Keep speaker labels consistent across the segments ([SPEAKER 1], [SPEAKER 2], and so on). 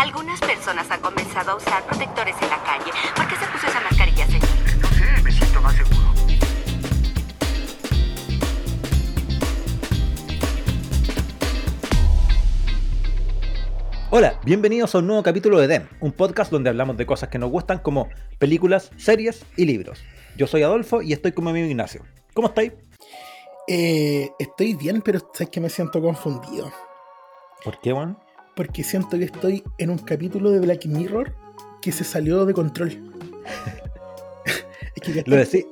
[SPEAKER 1] Algunas personas han comenzado a usar protectores en la calle. ¿Por qué se puso esa mascarilla, señor?
[SPEAKER 2] No sé, me siento más seguro.
[SPEAKER 3] Hola, bienvenidos a un nuevo capítulo de DEM, un podcast donde hablamos de cosas que nos gustan como películas, series y libros. Yo soy Adolfo y estoy con mi amigo Ignacio. ¿Cómo estáis?
[SPEAKER 4] Eh, estoy bien, pero sabes que me siento confundido.
[SPEAKER 3] ¿Por qué, Juan?
[SPEAKER 4] Porque siento que estoy en un capítulo de Black Mirror que se salió de control. es que
[SPEAKER 3] Lo decís.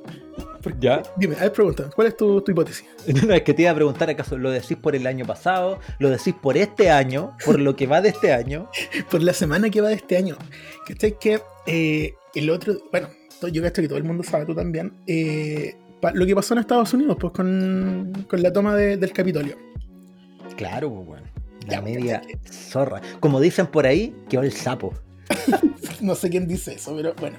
[SPEAKER 3] ¿Ya?
[SPEAKER 4] Dime, a ver, pregunta, ¿cuál es tu, tu hipótesis?
[SPEAKER 3] No, es que te iba a preguntar acaso lo decís por el año pasado, lo decís por este año, por lo que va de este año.
[SPEAKER 4] Por la semana que va de este año. ¿Cachai? Que eh, el otro, bueno, yo creo que todo el mundo sabe, tú también, eh, lo que pasó en Estados Unidos, pues con, con la toma de- del Capitolio.
[SPEAKER 3] Claro, pues, weón. La media zorra. Como dicen por ahí, quedó el sapo.
[SPEAKER 4] No sé quién dice eso, pero bueno.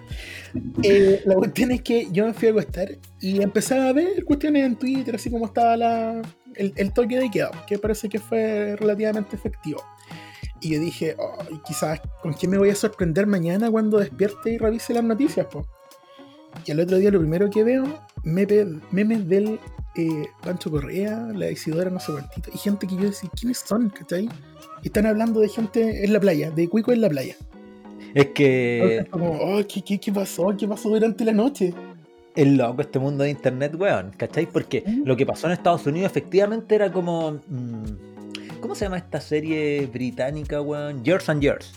[SPEAKER 4] Eh, la cuestión es que yo me fui a acostar y empecé a ver cuestiones en Twitter, así como estaba la, el, el toque de queda, que parece que fue relativamente efectivo. Y yo dije, "Ay, quizás con quién me voy a sorprender mañana cuando despierte y revise las noticias, po. Y al otro día lo primero que veo, memes del eh, Pancho Correa, la Isidora, no sé cuántito, y gente que yo decía, ¿quiénes son? ¿Cachai? Están hablando de gente en la playa, de cuico en la playa.
[SPEAKER 3] Es que
[SPEAKER 4] como, oh, ¿qué, qué, qué pasó? ¿Qué pasó durante la noche?
[SPEAKER 3] es loco este mundo de internet, weón. ¿Cachai? Porque lo que pasó en Estados Unidos efectivamente era como. mm, ¿Cómo se llama esta serie británica, weón? Years and Years.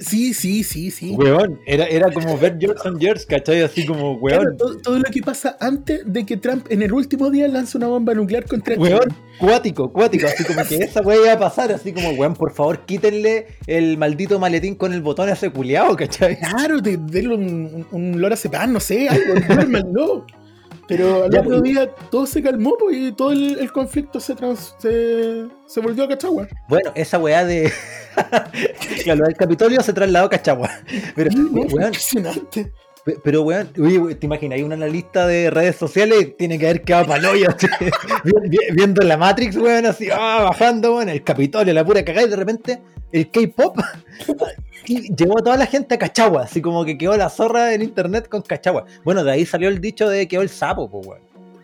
[SPEAKER 4] Sí, sí, sí, sí.
[SPEAKER 3] Weón, era, era como ver Years and Years, ¿cachai? Así como,
[SPEAKER 4] Claro,
[SPEAKER 3] weón.
[SPEAKER 4] todo, todo lo que pasa antes de que Trump en el último día lance una bomba nuclear contra.
[SPEAKER 3] Weón, cuático, cuático, así como que esa weá iba a pasar, así como, weón, por favor, quítenle el maldito maletín con el botón a ese culiao, ¿cachai?
[SPEAKER 4] Claro, de, denle un, un, un lorazepam, no sé, algo, duérmanlo. Pero al otro
[SPEAKER 3] pues.
[SPEAKER 4] día todo se calmó pues, y todo el, el conflicto se, trans- se, se volvió a Cachagua.
[SPEAKER 3] Bueno, esa weá de. claro, del Capitolio se trasladó a Cachagua. Pero,
[SPEAKER 4] no,
[SPEAKER 3] weón,
[SPEAKER 4] impresionante.
[SPEAKER 3] Pe- Pero, weón, oye, te imaginas, hay una analista de redes sociales tiene que haber quedado paloyo, viendo la Matrix, weón, así, ah, bajando, weón, el Capitolio, la pura cagada, y de repente el K-pop llevó a toda la gente a Cachagua, así como que quedó la zorra en internet con Cachagua. Bueno, de ahí salió el dicho de quedó el sapo, pues, weón.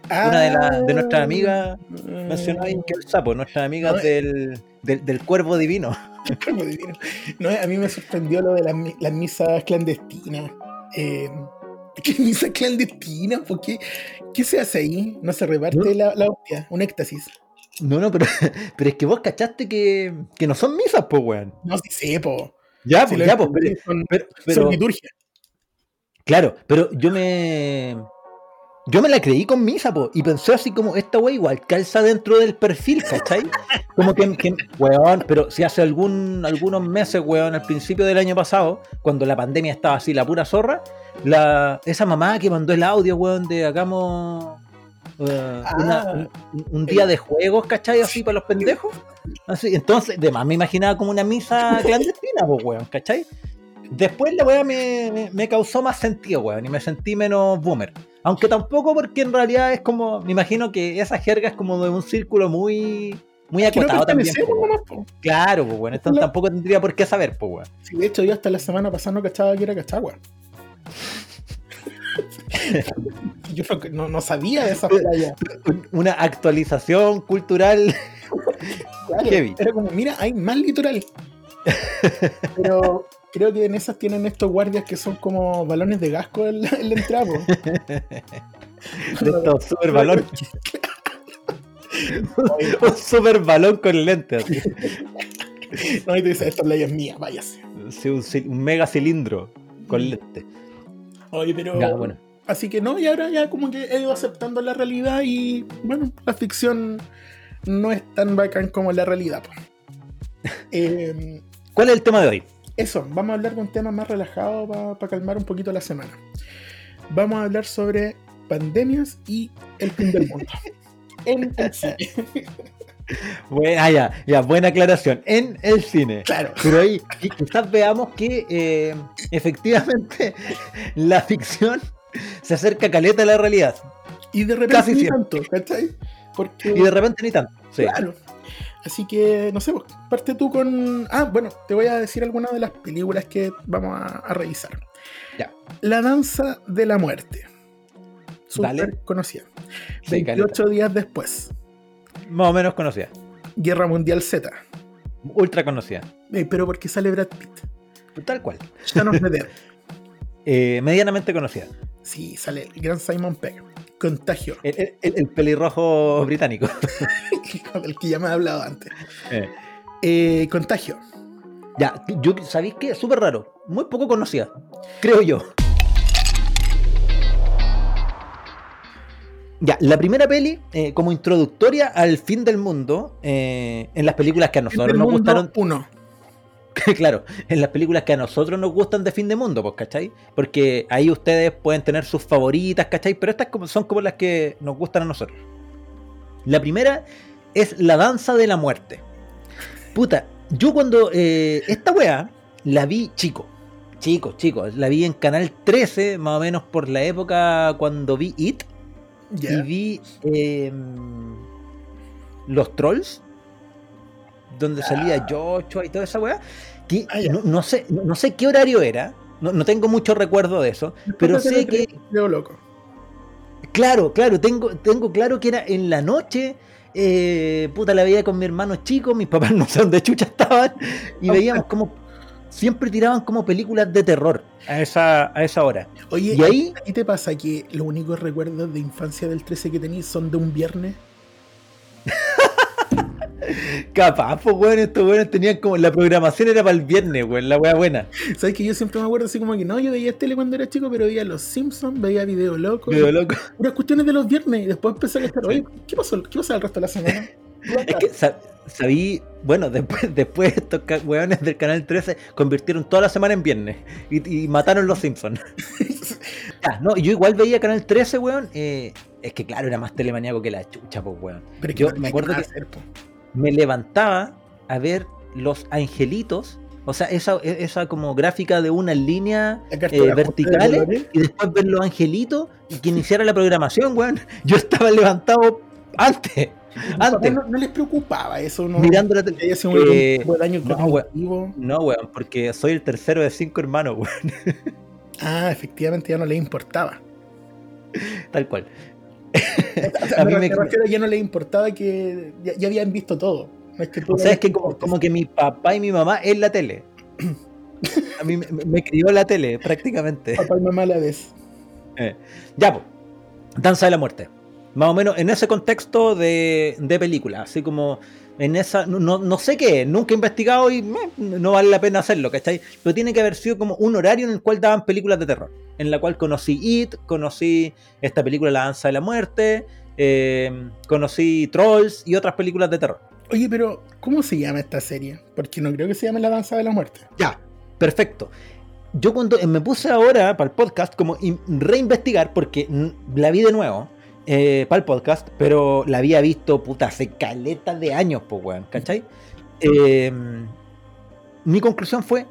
[SPEAKER 3] Una de, la- de nuestras amigas mencionó ahí que el sapo, nuestras amigas
[SPEAKER 4] No,
[SPEAKER 3] del, del, del cuervo divino.
[SPEAKER 4] Como divino. No, a mí me sorprendió lo de las misas clandestinas. Eh, ¿Qué misa clandestina? ¿Por qué? ¿Qué se hace ahí? No se reparte
[SPEAKER 3] No.
[SPEAKER 4] la, la hostia, un éxtasis.
[SPEAKER 3] No, no, pero, pero es que vos cachaste que, que no son misas, pues, weón.
[SPEAKER 4] No, sí sé, po.
[SPEAKER 3] Ya,
[SPEAKER 4] Si
[SPEAKER 3] pues, ya, pues,
[SPEAKER 4] entendí,
[SPEAKER 3] pero,
[SPEAKER 4] son,
[SPEAKER 3] pero-
[SPEAKER 4] son
[SPEAKER 3] pero-
[SPEAKER 4] liturgia.
[SPEAKER 3] Claro, pero yo me. Yo me la creí con misa, po, y pensé así como, esta wey igual calza dentro del perfil, ¿cachai? Como que, que- weón, pero si hace algún, algunos meses, weón, al principio del año pasado, cuando la pandemia estaba así, la pura zorra, la, esa mamá que mandó el audio, weón, de hagamos una-
[SPEAKER 4] Ah.
[SPEAKER 3] un, un día de juegos, ¿cachai? Así para los pendejos. Así, entonces, de más me imaginaba como una misa clandestina, pues, weón, ¿cachai? Después la weá me, me- me causó más sentido, weón, y me sentí menos boomer. Aunque tampoco porque en realidad es como, me imagino que esa jerga es como de un círculo muy, muy
[SPEAKER 4] no
[SPEAKER 3] acotado también. po. Claro, pues bueno, esto
[SPEAKER 4] La-
[SPEAKER 3] tampoco tendría por qué saber, pues weón.
[SPEAKER 4] Sí, de hecho, yo hasta la semana pasada no cachaba que era Cachagua. yo no, no- no sabía de esa playa.
[SPEAKER 3] Un- Una actualización cultural
[SPEAKER 4] Claro,
[SPEAKER 3] Heavy.
[SPEAKER 4] Era como, mira, hay más litoral. Pero creo que en esas tienen estos guardias que son como balones de gasco en la, en la entrada.
[SPEAKER 3] de estos super balón. un super balón con lentes.
[SPEAKER 4] No, y te dice, esta playa es mía, váyase.
[SPEAKER 3] Sí, un, mega cilindro con lentes.
[SPEAKER 4] Oye, pero.
[SPEAKER 3] Ya, bueno.
[SPEAKER 4] Así que no, y ahora ya como que he ido aceptando la realidad y bueno, la ficción no es tan bacán como la realidad. Eh,
[SPEAKER 3] ¿Cuál es el tema de hoy?
[SPEAKER 4] Eso, vamos a hablar de un tema más relajado para calmar un poquito la semana. Vamos a hablar sobre pandemias y el fin del mundo. en el cine.
[SPEAKER 3] Buena, ah, ya, ya, buena aclaración. En el cine.
[SPEAKER 4] Claro.
[SPEAKER 3] Pero ahí qui- quizás veamos que eh, efectivamente la ficción se acerca caleta a la realidad.
[SPEAKER 4] Y de repente
[SPEAKER 3] Casi
[SPEAKER 4] ni
[SPEAKER 3] siempre.
[SPEAKER 4] tanto, ¿cachai? Porque,
[SPEAKER 3] Y de repente ni tanto. Sí.
[SPEAKER 4] claro. Así que, no sé, parte tú con. Ah, bueno, te voy a decir algunas de las películas que vamos a, a revisar.
[SPEAKER 3] Ya.
[SPEAKER 4] La danza de la muerte. Súper conocida.
[SPEAKER 3] Sí,
[SPEAKER 4] 28 días después.
[SPEAKER 3] Más o menos conocida.
[SPEAKER 4] Guerra Mundial Z.
[SPEAKER 3] Ultra conocida.
[SPEAKER 4] Eh, pero porque sale Brad Pitt.
[SPEAKER 3] Tal cual.
[SPEAKER 4] Of the Dead.
[SPEAKER 3] Eh, medianamente conocida.
[SPEAKER 4] Sí, sale el gran Simon Pegg. Contagio.
[SPEAKER 3] El, el- el- el pelirrojo británico.
[SPEAKER 4] del que ya me he hablado antes.
[SPEAKER 3] Eh.
[SPEAKER 4] Eh, Contagio.
[SPEAKER 3] Ya, yo, ¿sabéis qué? Súper raro. Muy poco conocida. Creo yo. Ya, la primera peli, eh, como introductoria al fin del mundo, eh, en las películas que a nosotros nos gustaron,
[SPEAKER 4] Uno.
[SPEAKER 3] claro, en las películas que a nosotros nos gustan de fin de mundo, pues, ¿cachai? Porque ahí ustedes pueden tener sus favoritas, ¿cachai? Pero estas como- son como las que nos gustan a nosotros. La primera es La Danza de la Muerte. Puta, yo cuando eh, esta weá la vi chico, chico, chico, la vi en Canal 13, más o menos por la época cuando vi It, y vi eh, Los Trolls, donde salía Joshua y toda esa weá. Que
[SPEAKER 4] Ah,
[SPEAKER 3] no, no sé, no, sé qué horario era, no, no tengo mucho recuerdo de eso, pero
[SPEAKER 4] Después
[SPEAKER 3] sé que,
[SPEAKER 4] loco.
[SPEAKER 3] claro, claro, tengo, tengo claro que era en la noche. eh, puta, la veía con mi hermano chico, mis papás no sé dónde chucha estaban, y veíamos como. Siempre tiraban como películas de terror a esa, a esa hora.
[SPEAKER 4] Oye,
[SPEAKER 3] Y ahí-
[SPEAKER 4] ¿a ti te pasa que los únicos recuerdos de infancia del 13 que tenéis son de un viernes?
[SPEAKER 3] Capaz, pues, weón, estos weones tenían como. La programación era para el viernes, weón, la wea buena.
[SPEAKER 4] ¿Sabes que yo siempre me acuerdo así como que no, yo veía tele cuando era chico, pero veía Los Simpsons, veía Video Loco,
[SPEAKER 3] Video loco.
[SPEAKER 4] puras cuestiones de los viernes y después empecé a estar, oye, ¿qué pasó? ¿Qué pasa el resto de la semana?
[SPEAKER 3] Es que sa- sabí, bueno, después, después estos weones del canal 13 convirtieron toda la semana en viernes y, y mataron los Simpsons. Ya, no, yo igual veía canal 13, weón. eh, es que claro, era más telemaníaco que la chucha, pues, weón.
[SPEAKER 4] Pero
[SPEAKER 3] Yo me acuerdo que-
[SPEAKER 4] hacer.
[SPEAKER 3] Me levantaba a ver los angelitos. O sea, esa, e- esa como gráfica de una línea
[SPEAKER 4] La carta
[SPEAKER 3] eh,
[SPEAKER 4] de
[SPEAKER 3] verticales y después ver los angelitos y que iniciara la programación, weón. Yo estaba levantado antes, antes,
[SPEAKER 4] No, no les preocupaba eso, ¿no?
[SPEAKER 3] mirando la
[SPEAKER 4] Que
[SPEAKER 3] tele.
[SPEAKER 4] haya sido
[SPEAKER 3] Eh, no, weón. No, weón, porque soy el tercero de cinco hermanos, weón.
[SPEAKER 4] Ah, efectivamente ya no les importaba.
[SPEAKER 3] Tal cual.
[SPEAKER 4] O sea,
[SPEAKER 3] A
[SPEAKER 4] me,
[SPEAKER 3] mí me-
[SPEAKER 4] me refiero a ya no les importaba que ya, ya habían visto todo. No es que tú
[SPEAKER 3] O sea, es que
[SPEAKER 4] no
[SPEAKER 3] como, como que mi papá y mi mamá en la tele. A mí me, me crió la tele, prácticamente.
[SPEAKER 4] Papá y mamá a la vez.
[SPEAKER 3] Eh, Ya, pues. Danza de la muerte. Más o menos en ese contexto de, de película. Así como en esa. No, no- no sé qué, nunca he investigado y meh, no vale la pena hacerlo, ¿cachai? Pero tiene que haber sido como un horario en el cual daban películas de terror. En la cual conocí It, conocí esta película La Danza de la Muerte, eh, conocí Trolls y otras películas de terror.
[SPEAKER 4] Oye, pero ¿cómo se llama esta serie? Porque no creo que se llame La Danza de la Muerte.
[SPEAKER 3] Ya, perfecto. Yo cuando eh, me puse ahora para el podcast como in- reinvestigar, porque la vi de nuevo eh, para el podcast, pero la había visto puta hace caleta de años, pues weón, ¿cachai? Eh, mi conclusión fue,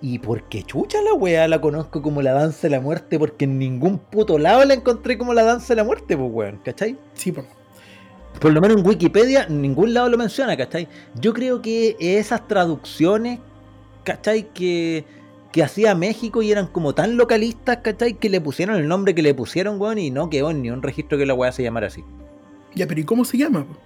[SPEAKER 3] ¿y por qué chucha la weá la conozco como la danza de la muerte? Porque en ningún puto lado la encontré como la danza de la muerte, pues weón, ¿cachai?
[SPEAKER 4] Sí, pues.
[SPEAKER 3] por lo menos en Wikipedia, ningún lado lo menciona, ¿cachai? Yo creo que esas traducciones, ¿cachai? Que, que hacía México y eran como tan localistas, ¿cachai? Que le pusieron el nombre que le pusieron, weón, y no quedó ni un registro que la weá se llamara así.
[SPEAKER 4] Ya, pero ¿y cómo se llama? po?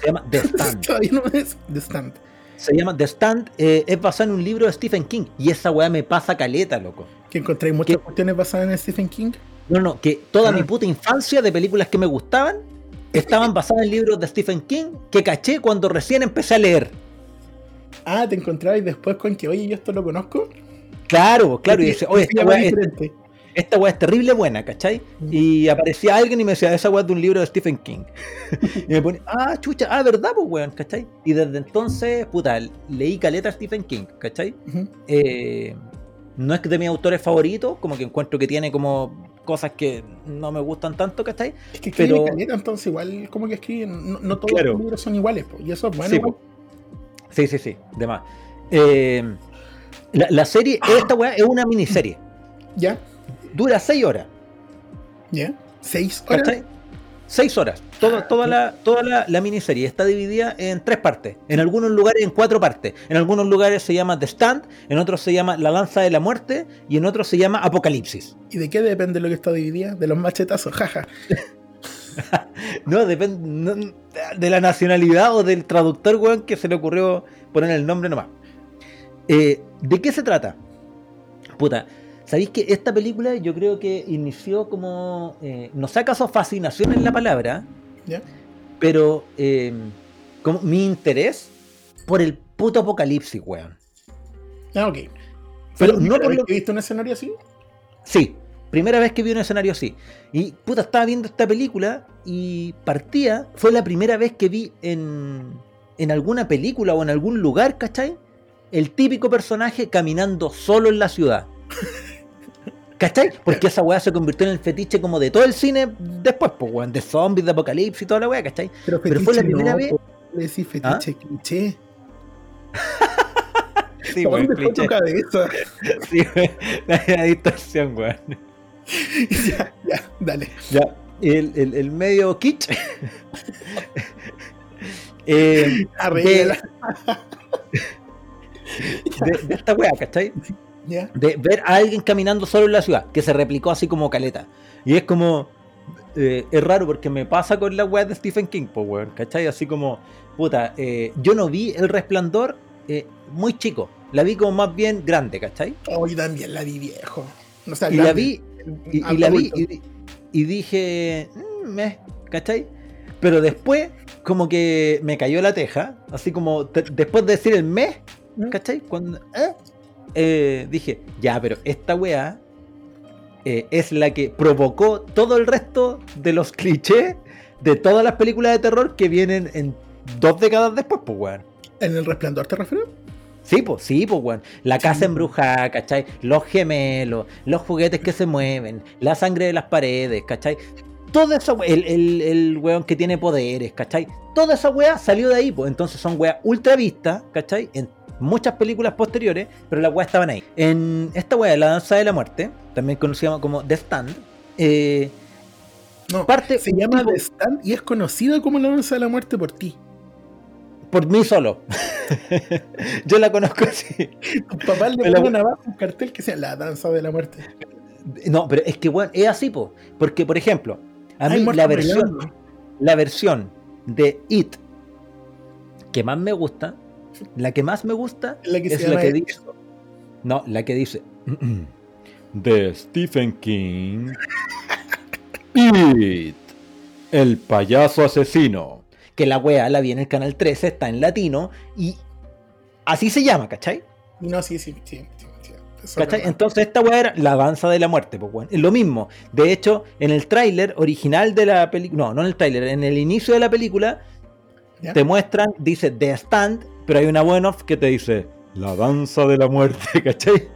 [SPEAKER 3] Se llama The Stand.
[SPEAKER 4] Todavía no es The Stand.
[SPEAKER 3] Se llama The Stand, eh, es basado en un libro de Stephen King. Y esa weá me pasa caleta, loco.
[SPEAKER 4] Que encontréis muchas cuestiones basadas en Stephen King.
[SPEAKER 3] No, no, que toda
[SPEAKER 4] Ah.
[SPEAKER 3] mi puta infancia de películas que me gustaban estaban basadas en libros de Stephen King que caché cuando recién empecé a leer.
[SPEAKER 4] Ah, te encontrabais después con que, oye, yo esto lo conozco.
[SPEAKER 3] Claro, claro, y dice, oye, esta weá es, esta weá es terrible buena, ¿cachai? Y aparecía alguien y me decía, esa weá es de un libro de Stephen King. y me pone, ah, chucha, ah, ¿verdad, pues weón? ¿cachai? Y desde entonces, puta, leí caleta a Stephen King, ¿cachai? Eh, no es que de mis autores favoritos, como que encuentro que tiene como cosas que no me gustan tanto, ¿cachai?
[SPEAKER 4] Es que escribe
[SPEAKER 3] Pero-
[SPEAKER 4] caleta, entonces igual como que escriben, no, no todos
[SPEAKER 3] Claro.
[SPEAKER 4] los libros son iguales, po, y eso es bueno.
[SPEAKER 3] Sí, po. Sí, sí, sí, de más. Eh, la, la serie, esta weá es una miniserie.
[SPEAKER 4] Ya,
[SPEAKER 3] Dura seis horas,
[SPEAKER 4] ya. Seis horas.
[SPEAKER 3] ¿cachai? Seis horas. Toda, toda, la, toda la, la miniserie está dividida en tres partes. En algunos lugares en cuatro partes. En algunos lugares se llama The Stand, en otros se llama La Lanza de la Muerte y en otros se llama Apocalipsis.
[SPEAKER 4] ¿Y de qué depende lo que está dividida? De los machetazos, jaja.
[SPEAKER 3] No, depende no, de la nacionalidad o del traductor, weón, que se le ocurrió poner el nombre nomás. Eh, ¿De qué se trata? Puta, ¿sabéis que esta película yo creo que inició como. eh, no sé acaso fascinación en la palabra, pero eh, como mi interés por el puto apocalipsis, weón.
[SPEAKER 4] Ah, ok.
[SPEAKER 3] Pero
[SPEAKER 4] ¿Fue la
[SPEAKER 3] no por lo-
[SPEAKER 4] que viste un escenario así?
[SPEAKER 3] Sí, primera vez que vi un escenario así. Y puta, estaba viendo esta película y partía, fue la primera vez que vi en, en alguna película o en algún lugar, ¿cachai? El típico personaje caminando solo en la ciudad. ¿Cachai? Porque esa weá se convirtió en el fetiche como de todo el cine después, pues weón, de zombies, de apocalipsis y toda la weá, ¿cachai?
[SPEAKER 4] Pero,
[SPEAKER 3] Pero fue la primera
[SPEAKER 4] no,
[SPEAKER 3] vez-.
[SPEAKER 4] Le decís fetiche, cliché.
[SPEAKER 3] Sí,
[SPEAKER 4] ¿Dónde fue tu cabeza?
[SPEAKER 3] Sí, weón, la distorsión, weón.
[SPEAKER 4] ya, ya, dale.
[SPEAKER 3] Ya, el, el- el medio kitsch. Eh,
[SPEAKER 4] Arréglala.
[SPEAKER 3] de, de esta weá, ¿cachai? De ver a alguien caminando solo en la ciudad, que se replicó así como caleta. Y es como. eh, es raro porque me pasa con la weá de Stephen King, weón, ¿cachai? Así como, puta, eh, yo no vi el resplandor eh, muy chico, la vi como más bien grande, ¿cachai?
[SPEAKER 4] Hoy también la vi viejo. O sea,
[SPEAKER 3] Y la
[SPEAKER 4] grande.
[SPEAKER 3] vi, y, y la vi y, y dije, "Mm, meh", ¿cachai? Pero después, como que me cayó la teja, así como te- después de decir el mes. ¿Cachai? Cuando, ¿eh? Eh, dije, ya, pero esta weá eh, es la que provocó todo el resto de los clichés de todas las películas de terror que vienen en dos décadas después, pues weón.
[SPEAKER 4] ¿En el resplandor te refieres?
[SPEAKER 3] Sí, pues, sí, pues, weón. La casa embrujada, ¿cachai? Los gemelos, los juguetes que se mueven, la sangre de las paredes, ¿cachai? Todo eso, we- el, el, el weón que tiene poderes, ¿cachai? Toda esa weá salió de ahí, pues. Entonces son weas ultra vistas, ¿cachai? En muchas películas posteriores, pero las weas estaban ahí. En esta wea, La Danza de la Muerte, también conocida como The Stand, eh,
[SPEAKER 4] No.
[SPEAKER 3] parte
[SPEAKER 4] Se llama
[SPEAKER 3] tipo-
[SPEAKER 4] The Stand y es conocida como la danza de la muerte por ti.
[SPEAKER 3] por mí solo. Yo la conozco así.
[SPEAKER 4] Tus papás le
[SPEAKER 3] Me la-
[SPEAKER 4] ponen abajo un cartel que sea la danza de la muerte.
[SPEAKER 3] No, pero es que, weón, es así, po. Porque, por ejemplo, a mí la versión, la versión de It que más me gusta, la que más me gusta
[SPEAKER 4] Es la que
[SPEAKER 3] es
[SPEAKER 4] se
[SPEAKER 3] la
[SPEAKER 4] llama
[SPEAKER 3] que
[SPEAKER 4] It.
[SPEAKER 3] dice. No, la que dice. De Stephen King. It. El payaso asesino. Que la wea la vi en el canal 13, está en latino y así se llama, ¿cachai?
[SPEAKER 4] No, sí, sí, sí. sí.
[SPEAKER 3] Entonces esta weá era la danza de la muerte, pues lo mismo. De hecho, en el tráiler original de la película, no, no en el tráiler, en el inicio de la película,
[SPEAKER 4] ¿Ya?
[SPEAKER 3] te muestran, dice The Stand, pero hay una one off que te dice la danza de la muerte, ¿cachai?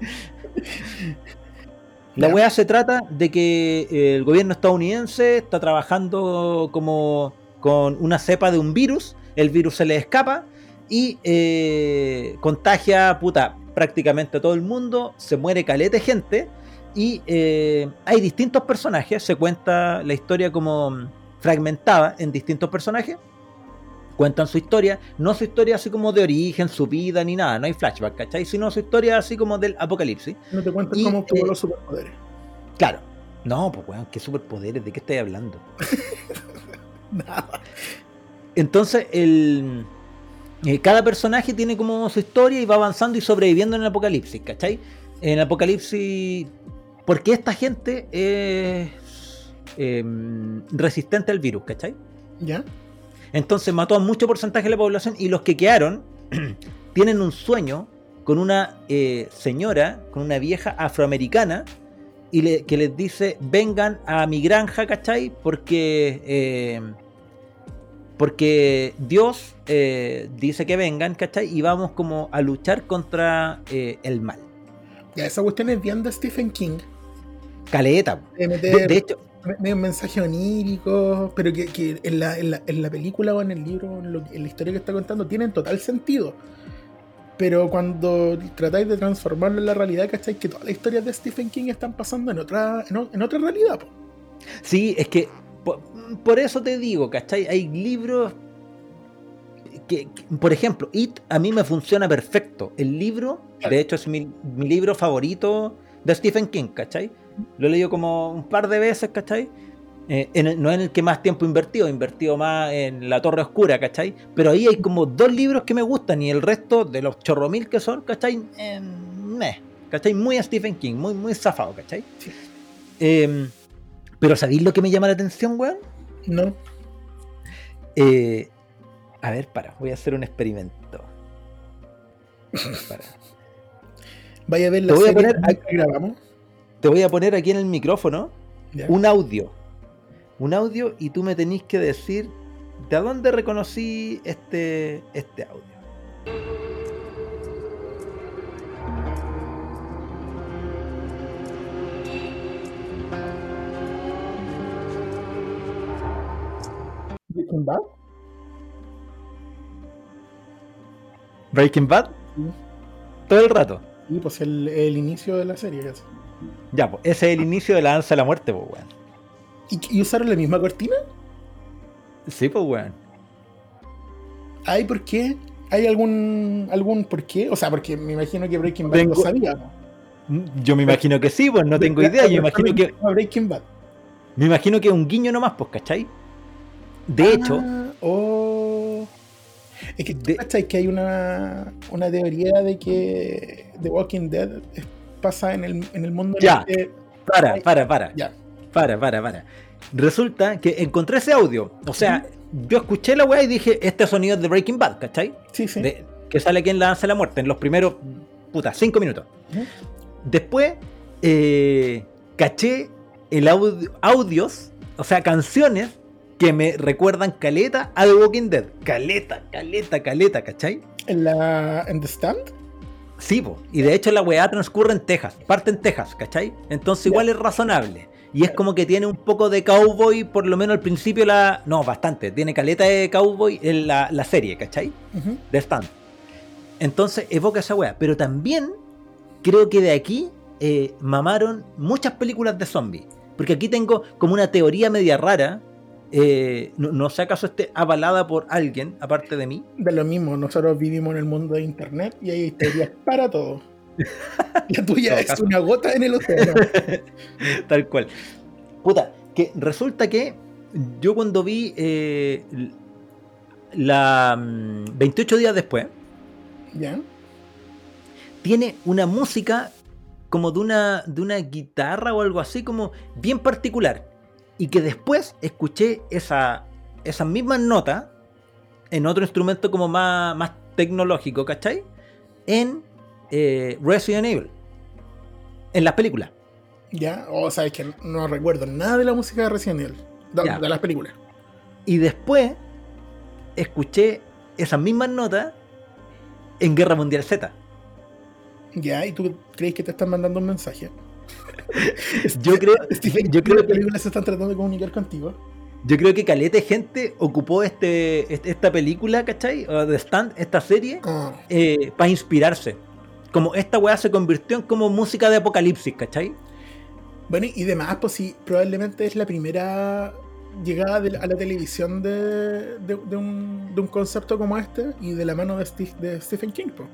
[SPEAKER 3] La weá se trata de que eh, el gobierno estadounidense está trabajando como con una cepa de un virus, el virus se le escapa y eh, contagia puta, prácticamente a todo el mundo, se muere caleta de gente y eh, hay distintos personajes, se cuenta la historia como mm, fragmentada en distintos personajes, cuentan su historia, no su historia así como de origen, su vida ni nada, no hay flashback, ¿cachai? Sino su historia así como del apocalipsis.
[SPEAKER 4] No te cuentas
[SPEAKER 3] y,
[SPEAKER 4] cómo obtuvo
[SPEAKER 3] eh,
[SPEAKER 4] los superpoderes.
[SPEAKER 3] Claro. No, pues weón, qué superpoderes, ¿de qué estáis hablando?
[SPEAKER 4] Nada.
[SPEAKER 3] Entonces, el, eh, cada personaje tiene como su historia y va avanzando y sobreviviendo en el apocalipsis, ¿cachai? En el apocalipsis, porque esta gente es em, resistente al virus, ¿cachai?
[SPEAKER 4] ¿Ya?
[SPEAKER 3] Entonces mató a mucho porcentaje de la población y los que quedaron tienen un sueño con una eh, señora, con una vieja afroamericana, y le- que les dice, vengan a mi granja, ¿cachai? Porque, eh, porque Dios eh, dice que vengan, ¿cachai? Y vamos como a luchar contra el mal.
[SPEAKER 4] Ya, esa cuestión es bien de Stephen King.
[SPEAKER 3] Caleta.
[SPEAKER 4] de
[SPEAKER 3] hecho,
[SPEAKER 4] medio mensaje onírico, pero que, que en, la, en, la, en la película o en el libro, en, lo- en la historia que está contando, tienen total sentido. Pero cuando tratáis de transformarlo en la realidad, ¿cachai? Que todas las historias de Stephen King están pasando en otra, en, otra realidad. po.
[SPEAKER 3] Sí, es que Por, por eso te digo, ¿cachai? Hay libros que, que- por ejemplo, It a mí me funciona perfecto. El libro,
[SPEAKER 4] Claro.
[SPEAKER 3] de hecho, es mi, mi libro favorito de Stephen King, ¿cachai? Lo he leído como un par de veces, ¿cachai? Eh, en el- no en el que más tiempo invertido, he invertido más en La Torre Oscura, ¿cachai? Pero ahí hay como dos libros que me gustan y el resto de los chorromil que son, ¿cachai? Eh, meh, ¿cachai? Muy a Stephen King, muy, muy zafado, ¿cachai?
[SPEAKER 4] Sí.
[SPEAKER 3] Eh, pero ¿sabéis lo que me llama la atención, weón?
[SPEAKER 4] No.
[SPEAKER 3] Eh, a ver, para, voy a hacer un experimento. Para.
[SPEAKER 4] Vaya a ver la
[SPEAKER 3] Te voy a
[SPEAKER 4] serie
[SPEAKER 3] poner-
[SPEAKER 4] que grabamos.
[SPEAKER 3] Te voy a poner aquí en el micrófono un audio. Un audio y tú me tenés que decir de dónde reconocí este, este audio.
[SPEAKER 4] Breaking Bad.
[SPEAKER 3] Breaking Bad,
[SPEAKER 4] Sí.
[SPEAKER 3] todo el rato.
[SPEAKER 4] Y pues el, el inicio de la serie. casi.
[SPEAKER 3] Ya, pues ese es el inicio de la danza de la muerte, pues, weón.
[SPEAKER 4] ¿Y, y usaron la misma cortina?
[SPEAKER 3] Sí, pues, weón.
[SPEAKER 4] ¿Ay, por qué? ¿Hay algún algún por qué? O sea, porque me imagino que Breaking Bad lo sabía. ¿no?
[SPEAKER 3] Mm, Yo me imagino que sí, pues no tengo idea. Yo imagino que,
[SPEAKER 4] Breaking Bad.
[SPEAKER 3] me imagino que es un guiño nomás, pues, ¿cachai? De hecho,
[SPEAKER 4] Ah, oh. Es que
[SPEAKER 3] De-
[SPEAKER 4] ¿tú cachai que hay una, una teoría de que The Walking Dead es- pasa en el, en el mundo en
[SPEAKER 3] Ya.
[SPEAKER 4] el que-
[SPEAKER 3] para, para, para.
[SPEAKER 4] Ya.
[SPEAKER 3] Para, para, para. Resulta que encontré ese audio. O sea, yo escuché la weá y dije, este sonido es de Breaking Bad, ¿cachai?
[SPEAKER 4] Sí, sí.
[SPEAKER 3] De- que sale aquí en la danza de la muerte, en los primeros, puta, cinco minutos. Después, eh, caché el audio, audios, o sea, canciones que me recuerdan caleta a The Walking Dead. Caleta, caleta, caleta, ¿cachai?
[SPEAKER 4] En la en The Stand.
[SPEAKER 3] Sí, po. y de hecho la weá transcurre en Texas, parte en Texas, ¿cachai? Entonces igual es razonable. Y es como que tiene un poco de cowboy, por lo menos al principio la... No, bastante. Tiene caleta de cowboy en la, la serie, ¿cachai?
[SPEAKER 4] Ujú.
[SPEAKER 3] De Stand. Entonces evoca esa weá. Pero también creo que de aquí eh, mamaron muchas películas de zombies. Porque aquí tengo como una teoría media rara. Eh, no, no sé acaso esté avalada por alguien, aparte de mí.
[SPEAKER 4] De lo mismo, nosotros vivimos en el mundo de internet y hay teorías para todo. La tuya es
[SPEAKER 3] caso.
[SPEAKER 4] una gota en el océano.
[SPEAKER 3] Tal cual. Puta, que resulta que yo cuando vi eh, la mm, 28 días después,
[SPEAKER 4] ¿Ya?
[SPEAKER 3] tiene una música como de una, de una guitarra o algo así, como bien particular. Y que después escuché esa, esas mismas notas en otro instrumento como más, más tecnológico, ¿cachai? En eh, Resident Evil. En las películas.
[SPEAKER 4] ¿Ya? O sea, es que no recuerdo nada de la música de Resident Evil. De, de las películas.
[SPEAKER 3] Y después escuché esas mismas notas en Guerra Mundial Z.
[SPEAKER 4] ¿Ya? ¿Y tú crees que te están mandando un mensaje?
[SPEAKER 3] Yo creo,
[SPEAKER 4] Stephen,
[SPEAKER 3] yo creo
[SPEAKER 4] las
[SPEAKER 3] que,
[SPEAKER 4] películas se están tratando de comunicar contigo.
[SPEAKER 3] yo creo que caleta de gente ocupó este, este- esta película, ¿cachai? O The Stand, esta serie,
[SPEAKER 4] Ah,
[SPEAKER 3] para inspirarse. Como esta weá se convirtió en como música de apocalipsis, ¿cachai?
[SPEAKER 4] Bueno, y demás, pues sí, probablemente es la primera llegada de a la televisión de, de- de un, de un concepto como este y de la mano de, Steve- de Stephen King. po.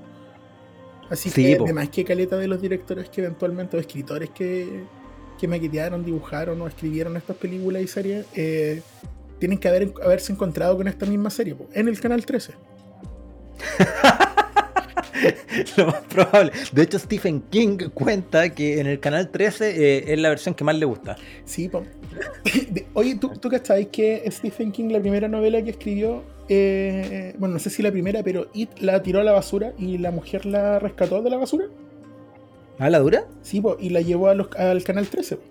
[SPEAKER 4] Así
[SPEAKER 3] Sí,
[SPEAKER 4] que,
[SPEAKER 3] po.
[SPEAKER 4] además que caleta de los directores que eventualmente, o escritores que, que maquetearon, dibujaron o escribieron estas películas y series, eh, tienen que haber, haberse encontrado con esta misma serie, po, en el canal 13.
[SPEAKER 3] Lo más probable. De hecho, Stephen King cuenta que en el canal 13 eh, es la versión que más le gusta.
[SPEAKER 4] Sí, po. Oye, ¿tú, tú cachabas que Stephen King, la primera novela que escribió, eh, bueno, no sé si la primera, pero It la tiró a la basura y la mujer la rescató de la basura?
[SPEAKER 3] ¿Ah, la dura?
[SPEAKER 4] Sí, po, y la llevó a los- al canal 13. po.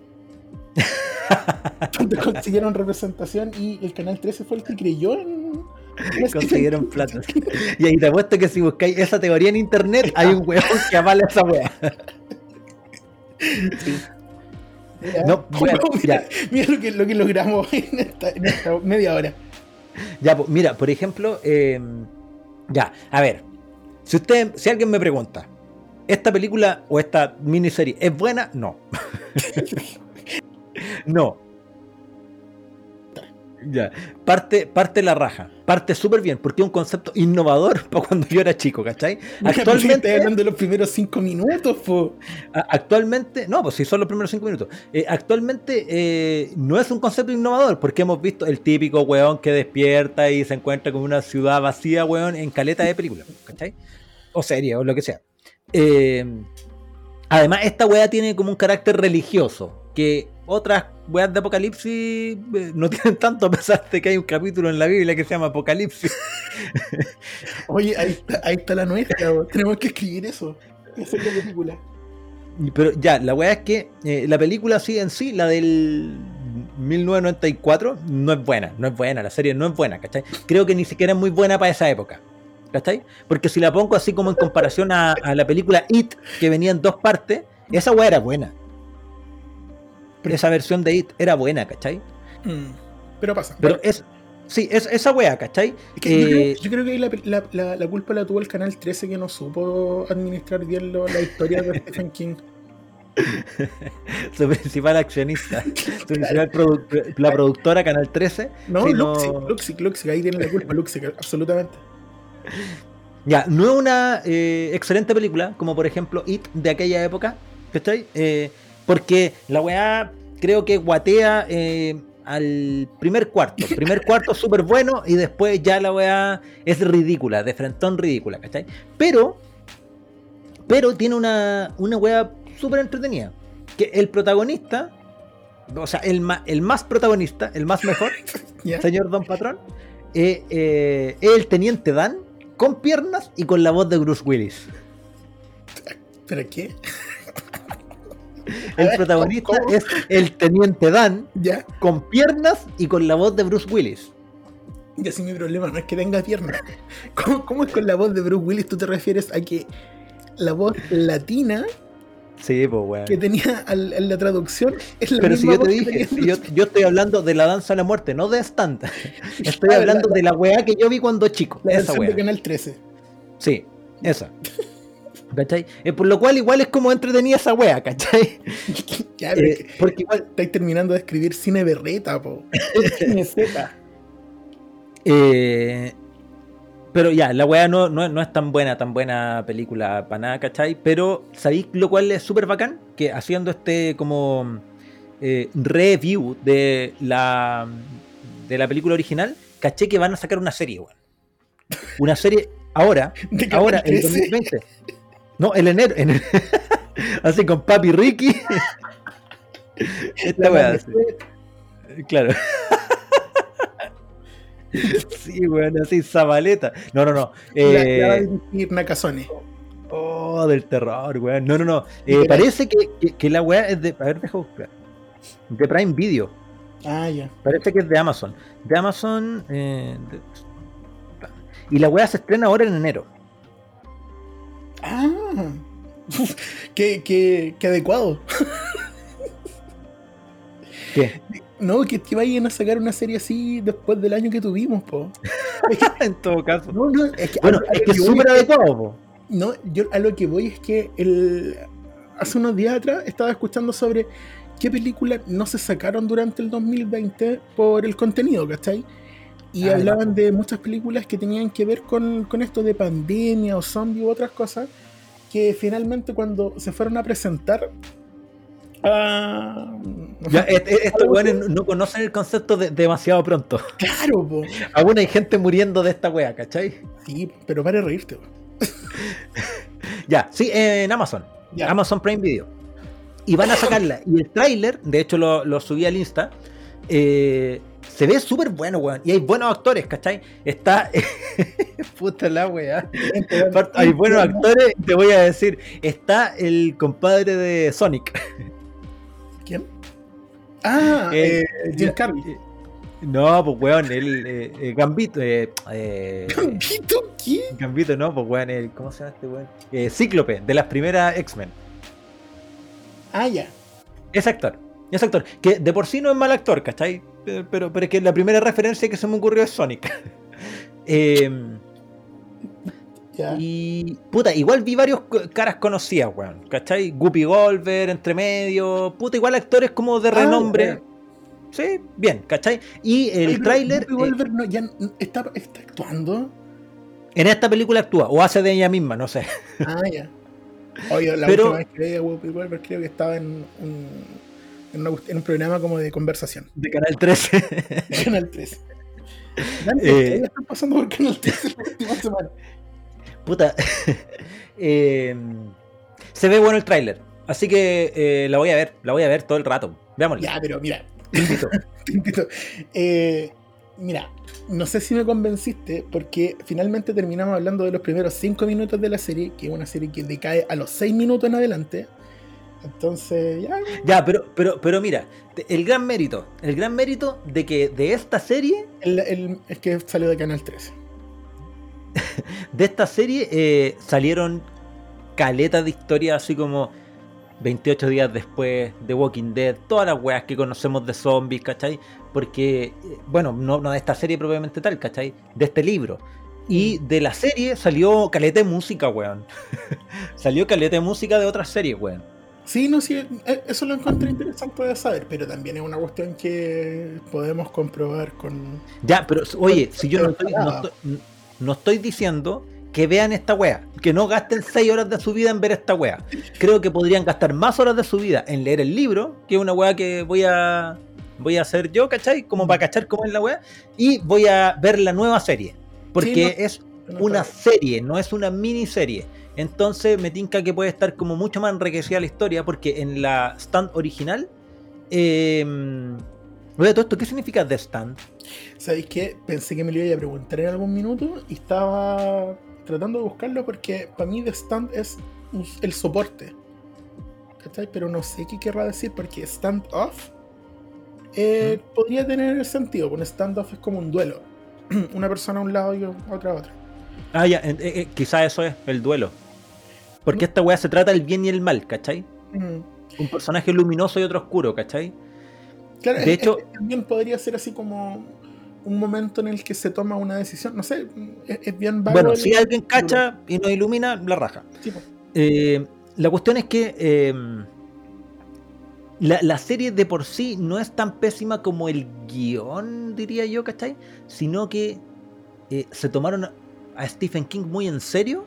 [SPEAKER 4] Entonces consiguieron representación y el canal 13 fue el que creyó en.
[SPEAKER 3] Consiguieron plata. Y ahí te apuesto que si buscáis esa teoría en internet, hay un huevón que avala esa. No, bueno,
[SPEAKER 4] mira,
[SPEAKER 3] ya.
[SPEAKER 4] mira lo, que, lo que logramos en esta, en esta media hora.
[SPEAKER 3] Ya, pues, mira, por ejemplo, eh, ya, a ver, si usted, si alguien me pregunta, ¿esta película o esta miniserie es buena? No. no. Ya, parte, parte la raja, parte súper bien, porque es un concepto innovador para cuando yo era chico, ¿cachai?
[SPEAKER 4] Actualmente. hablando de los primeros cinco minutos, po.
[SPEAKER 3] Actualmente, no, pues si son los primeros cinco minutos. Eh, actualmente eh, no es un concepto innovador, porque hemos visto el típico weón que despierta y se encuentra con una ciudad vacía, weón, en caleta de película, ¿cachai? O serie, o lo que sea. Eh, además, esta weá tiene como un carácter religioso, que otras weas de Apocalipsis eh, no tienen tanto a pesar de que hay un capítulo en la Biblia que se llama Apocalipsis.
[SPEAKER 4] Oye, ahí está, la nuestra, tenemos que escribir eso. Esa es la película.
[SPEAKER 3] Pero ya, la wea es que eh, la película sí en sí, la del 1994, no es buena, no es buena, la serie no es buena, ¿cachai? Creo que ni siquiera es muy buena para esa época. ¿Cachai? Porque si la pongo así como en comparación a, a la película It, que venía en dos partes, esa wea era buena esa versión de It era buena, ¿cachai?
[SPEAKER 4] Mm, pero pasa.
[SPEAKER 3] Pero es. Sí, es, esa wea, ¿cachai?
[SPEAKER 4] Eh, yo, creo, que la, la, la, culpa la tuvo el canal 13 que no supo administrar bien la historia de Stephen King.
[SPEAKER 3] su principal accionista, su principal la productora Canal 13.
[SPEAKER 4] No, Luxic, Luxic, ahí tiene la culpa, Luxic, absolutamente.
[SPEAKER 3] Ya, no es una eh, excelente película, como por ejemplo It de aquella época, ¿cachai? Eh, porque la weá creo que guatea eh, al primer cuarto. Primer cuarto súper bueno y después ya la weá es ridícula, de frentón ridícula, ¿cachai? Pero, pero tiene una, una weá súper entretenida. Que el protagonista, o sea, el, el más protagonista, el más mejor, señor Don Patrón, eh, eh, es el teniente Dan con piernas y con la voz de Bruce Willis.
[SPEAKER 4] ¿Pero qué?
[SPEAKER 3] El protagonista es el teniente Dan,
[SPEAKER 4] ¿Ya?
[SPEAKER 3] con piernas y con la voz de Bruce Willis.
[SPEAKER 4] Y así mi problema no es que tenga piernas. ¿Cómo, es con la voz de Bruce Willis? ¿Tú te refieres a que la voz latina
[SPEAKER 3] Sí, pues,
[SPEAKER 4] Que tenía en la traducción
[SPEAKER 3] es la Pero si yo te dije, yo, estoy hablando de la danza a la muerte, no de stand. Estoy hablando de la weá que yo vi cuando chico.
[SPEAKER 4] La esa weá. de Canal 13.
[SPEAKER 3] Sí, esa. ¿Cachai? Eh, por lo cual igual es como entretenida esa wea, ¿cachai?
[SPEAKER 4] Eh, porque igual estáis terminando de escribir cine berreta, po. cine
[SPEAKER 3] Z. Eh, pero ya, la wea no, no, es tan buena, tan buena película para nada, ¿cachai? Pero, ¿sabéis lo cual es súper bacán? Que haciendo este como review de la, de la película original, caché que van a sacar una serie, weón. Una serie ahora, ahora, en 2020. No, el enero. así con Papi Ricky. Esta weá. Claro. sí, weón, así, Zabaleta. No, no, no.
[SPEAKER 4] Eh, Nakazone.
[SPEAKER 3] Oh, del terror, weón. No, no, no. Eh, parece que, que, la weá es de. A ver, deja buscar. De Prime Video.
[SPEAKER 4] Ah, ya.
[SPEAKER 3] Parece que es de Amazon. De Amazon. Eh, y la weá se estrena ahora en enero.
[SPEAKER 4] Ah, qué, qué, qué adecuado.
[SPEAKER 3] ¿Qué?
[SPEAKER 4] No, que te vayan a sacar una serie así después del año que tuvimos, po.
[SPEAKER 3] en todo caso.
[SPEAKER 4] No, no, es que,
[SPEAKER 3] bueno, es que es súper adecuado, po.
[SPEAKER 4] No, yo a lo que voy es que el, hace unos días atrás estaba escuchando sobre qué películas no se sacaron durante el 2020 por el contenido, ¿cachai? Y ah, hablaban de muchas películas que tenían que ver con, esto de pandemia o zombie u otras cosas, que finalmente cuando se fueron a presentar... Uh,
[SPEAKER 3] ya, estos weones no conocen el concepto de demasiado pronto.
[SPEAKER 4] Claro, po.
[SPEAKER 3] Aún hay gente muriendo de esta wea, ¿cachai?
[SPEAKER 4] Sí, pero para reírte.
[SPEAKER 3] ya, sí, en Amazon. Amazon Prime Video. Y van a sacarla. Y el tráiler, de hecho lo, lo subí al Insta, eh, se ve súper bueno, weón. Y hay buenos actores, ¿cachai? Está. Puta la weá. hay buenos actores, te voy a decir. Está el compadre de Sonic.
[SPEAKER 4] ¿Quién? Ah, eh, eh Jim Carrey.
[SPEAKER 3] Eh, no, pues weón, el eh, Gambito.
[SPEAKER 4] ¿Gambito qué?
[SPEAKER 3] Gambito, no, pues weón, el, ¿cómo se llama este weón? Cíclope, de las primeras X-Men.
[SPEAKER 4] Ah, ya.
[SPEAKER 3] Es actor. Es actor. Que de por sí no es mal actor, ¿cachai? Pero, pero es que la primera referencia que se me ocurrió es Sonic. Em, y puta, igual vi varios caras conocidas, weón. ¿Cachai? Guppy Golver, entre medio. Puta, igual actores como de ah, renombre. Sí, bien, ¿cachai? Y el
[SPEAKER 4] pero
[SPEAKER 3] tráiler, eh,
[SPEAKER 4] Goldberg no, ya está, está actuando.
[SPEAKER 3] en esta película actúa, o hace de ella misma, no sé.
[SPEAKER 4] Ah, ya. Oye, la
[SPEAKER 3] Pero-
[SPEAKER 4] última vez que vi a Whoopi Goldberg creo que estaba en en, una cuest- en un programa como de conversación.
[SPEAKER 3] De Canal 13.
[SPEAKER 4] Canal 13. Dante,
[SPEAKER 3] Eh,
[SPEAKER 4] ¿qué está pasando por Canal 13 la última semana?
[SPEAKER 3] Puta. Eh, se ve bueno el tráiler. Así que eh, la voy a ver, la voy a ver todo el rato. Veámosla.
[SPEAKER 4] Ya, pero mira,
[SPEAKER 3] Te invito.
[SPEAKER 4] te invito. Eh, mira, no sé si me convenciste porque finalmente terminamos hablando de los primeros 5 minutos de la serie, que es una serie que decae a los 6 minutos en adelante. Entonces, ya,
[SPEAKER 3] Ya, pero, pero, pero mira, el gran mérito, el gran mérito de que de esta serie,
[SPEAKER 4] el, el- es que salió de Canal 13.
[SPEAKER 3] de esta serie eh, salieron caletas de historias así como 28 días después, de Walking Dead, todas las weas que conocemos de zombies, ¿cachai? Porque, eh, bueno, no, no de esta serie propiamente tal, ¿cachai? De este libro. Y de la serie salió caleta de música, weón. salió caleta de música de otras series, weón.
[SPEAKER 4] Sí, no, sí, eh, eso lo encontré interesante de saber, pero también es una cuestión que podemos comprobar con...
[SPEAKER 3] Ya, pero oye, si yo no estoy, no estoy, no estoy diciendo que vean esta wea, que no gasten 6 horas de su vida en ver esta wea. Creo que podrían gastar más horas de su vida en leer el libro, que es una wea que voy a voy a hacer yo, ¿cachai? Como para cachar cómo es la wea, y voy a ver la nueva serie, porque
[SPEAKER 4] Sí, no-
[SPEAKER 3] es
[SPEAKER 4] no
[SPEAKER 3] una serie, no es una miniserie. Entonces me tinca que puede estar como mucho más enriquecida la historia, porque en la stand original... Eh, Oye, todo esto, ¿qué significa The Stand?
[SPEAKER 4] ¿Sabéis qué? Pensé que me lo iba a preguntar en algún minuto y estaba tratando de buscarlo porque para mí The Stand es el soporte. ¿Cachai? Pero no sé qué querrá decir porque stand off eh, podría tener sentido. Un stand off es como un duelo. Una persona a un lado y otra a otra.
[SPEAKER 3] Ah, ya, eh, eh, quizá eso es el duelo. Porque esta weá se trata del bien y el mal, ¿cachai?
[SPEAKER 4] Mm.
[SPEAKER 3] Un personaje luminoso y otro oscuro, ¿cachai?
[SPEAKER 4] Claro,
[SPEAKER 3] De hecho-
[SPEAKER 4] también podría ser así como un momento en el que se toma una decisión. No sé, es, es bien vago
[SPEAKER 3] Bueno,
[SPEAKER 4] el-
[SPEAKER 3] si alguien cacha y nos ilumina, la raja.
[SPEAKER 4] Sí.
[SPEAKER 3] Eh, la cuestión es que eh, la, la serie de por sí no es tan pésima como el guion, diría yo, ¿cachai? Sino que eh, se tomaron a Stephen King muy en serio,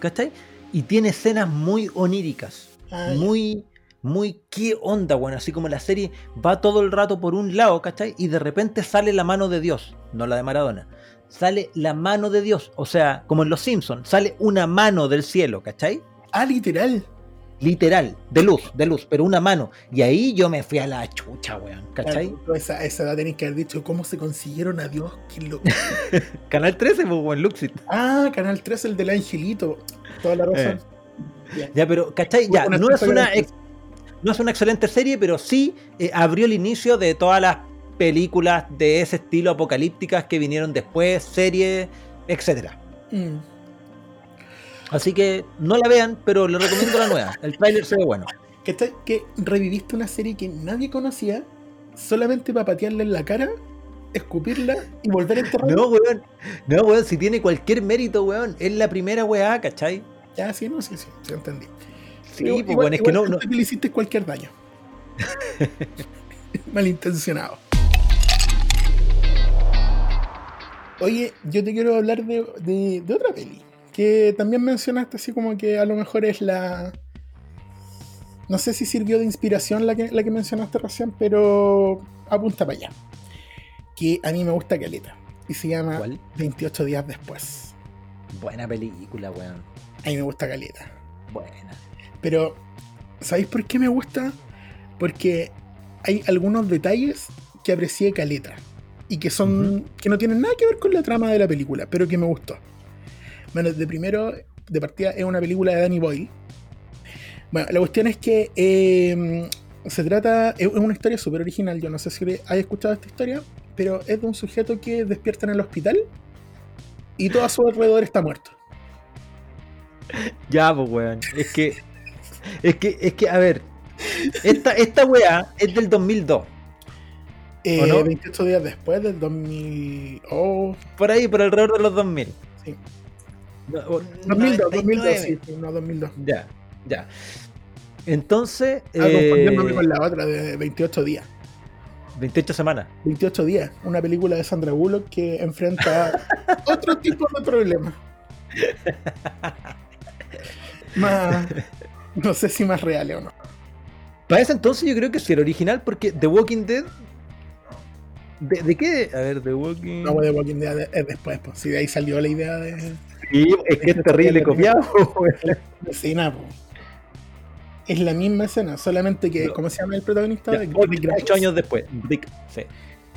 [SPEAKER 3] ¿cachai? Y tiene escenas muy oníricas.
[SPEAKER 4] Ah,
[SPEAKER 3] muy, muy, ¿qué onda, bueno? Así como la serie va todo el rato por un lado, ¿cachai? Y de repente sale la mano de Dios, no la de Maradona. Sale la mano de Dios, o sea, como en Los Simpsons, sale una mano del cielo, ¿cachai?
[SPEAKER 4] Ah, literal.
[SPEAKER 3] Literal, de luz, de luz, pero una mano. Y ahí yo me fui a la chucha, weón, ¿cachai?
[SPEAKER 4] Claro, a esa, esa edad tenéis que haber dicho cómo se consiguieron a Dios. Qué loco.
[SPEAKER 3] Canal 13, pues, weón, Luxit.
[SPEAKER 4] ah, Canal 3, el del angelito. Toda la razón. Bien.
[SPEAKER 3] Ya, pero, ¿cachai? Ya, no es una, ex- no es una excelente serie, pero sí eh, abrió el inicio de todas las películas de ese estilo apocalípticas que vinieron después, series, etcétera.
[SPEAKER 4] Mm.
[SPEAKER 3] Así que no la vean, pero les recomiendo la nueva. El tráiler se ve bueno.
[SPEAKER 4] ¿Cachai? Que reviviste una serie que nadie conocía solamente para patearla en la cara, escupirla y volver a enterrarla.
[SPEAKER 3] No, weón. No, weón, si tiene cualquier mérito, weón. Es la primera weá, ¿cachai?
[SPEAKER 4] Ya, sí, no, sí, sí, sí, entendí.
[SPEAKER 3] Sí,
[SPEAKER 4] Pero
[SPEAKER 3] pues,
[SPEAKER 4] igual-
[SPEAKER 3] es que no, no-
[SPEAKER 4] que le hiciste cualquier daño. Malintencionado. Oye, yo te quiero hablar de, de- de otra peli. Que también mencionaste así como que a lo mejor es la. No sé si sirvió de inspiración la que, la que mencionaste recién, pero apunta para allá. Que a mí me gusta Caleta. Y se llama
[SPEAKER 3] ¿Cuál?
[SPEAKER 4] 28 días después.
[SPEAKER 3] Buena película, weón.
[SPEAKER 4] A mí me gusta Caleta.
[SPEAKER 3] Buena.
[SPEAKER 4] Pero, ¿sabéis por qué me gusta? Porque hay algunos detalles que aprecié caleta. Y que son. que no tienen nada que ver con la trama de la película, pero que me gustó. Bueno, de primero, de partida, es una película de Danny Boyle. Bueno, la cuestión es que eh, se trata. Es una historia súper original. Yo no sé si hay escuchado esta historia, pero es de un sujeto que despierta en el hospital y todo a su alrededor está muerto.
[SPEAKER 3] Ya, pues, weón. Es que. Es que, es que, a ver. Esta, esta weá es del 2002.
[SPEAKER 4] Eh,
[SPEAKER 3] ¿O no?
[SPEAKER 4] 28 días después del 2000. Oh,
[SPEAKER 3] Por ahí, por alrededor de los 2000.
[SPEAKER 4] Sí.
[SPEAKER 3] No, o
[SPEAKER 4] 2002, 2002,
[SPEAKER 3] 99.
[SPEAKER 4] sí, no 2002.
[SPEAKER 3] Ya, ya. Entonces.
[SPEAKER 4] Ah,
[SPEAKER 3] eh,
[SPEAKER 4] con la otra de 28 días.
[SPEAKER 3] 28 semanas.
[SPEAKER 4] 28 días, una película de Sandra Bullock que enfrenta otro tipo de problemas. Más, no sé si más reales o no.
[SPEAKER 3] Para ese entonces yo creo que sí era original porque The Walking Dead. ¿De, de qué? A ver, The Walking.
[SPEAKER 4] No, The Walking Dead es después, pues. Si de ahí salió la idea de.
[SPEAKER 3] Sí, es que es terrible copiado.
[SPEAKER 4] de escena, po. Es la misma escena, solamente que,
[SPEAKER 3] No.
[SPEAKER 4] ¿cómo se llama el protagonista?
[SPEAKER 3] Ya,
[SPEAKER 4] Rick
[SPEAKER 3] ocho, años después. Rick, sí,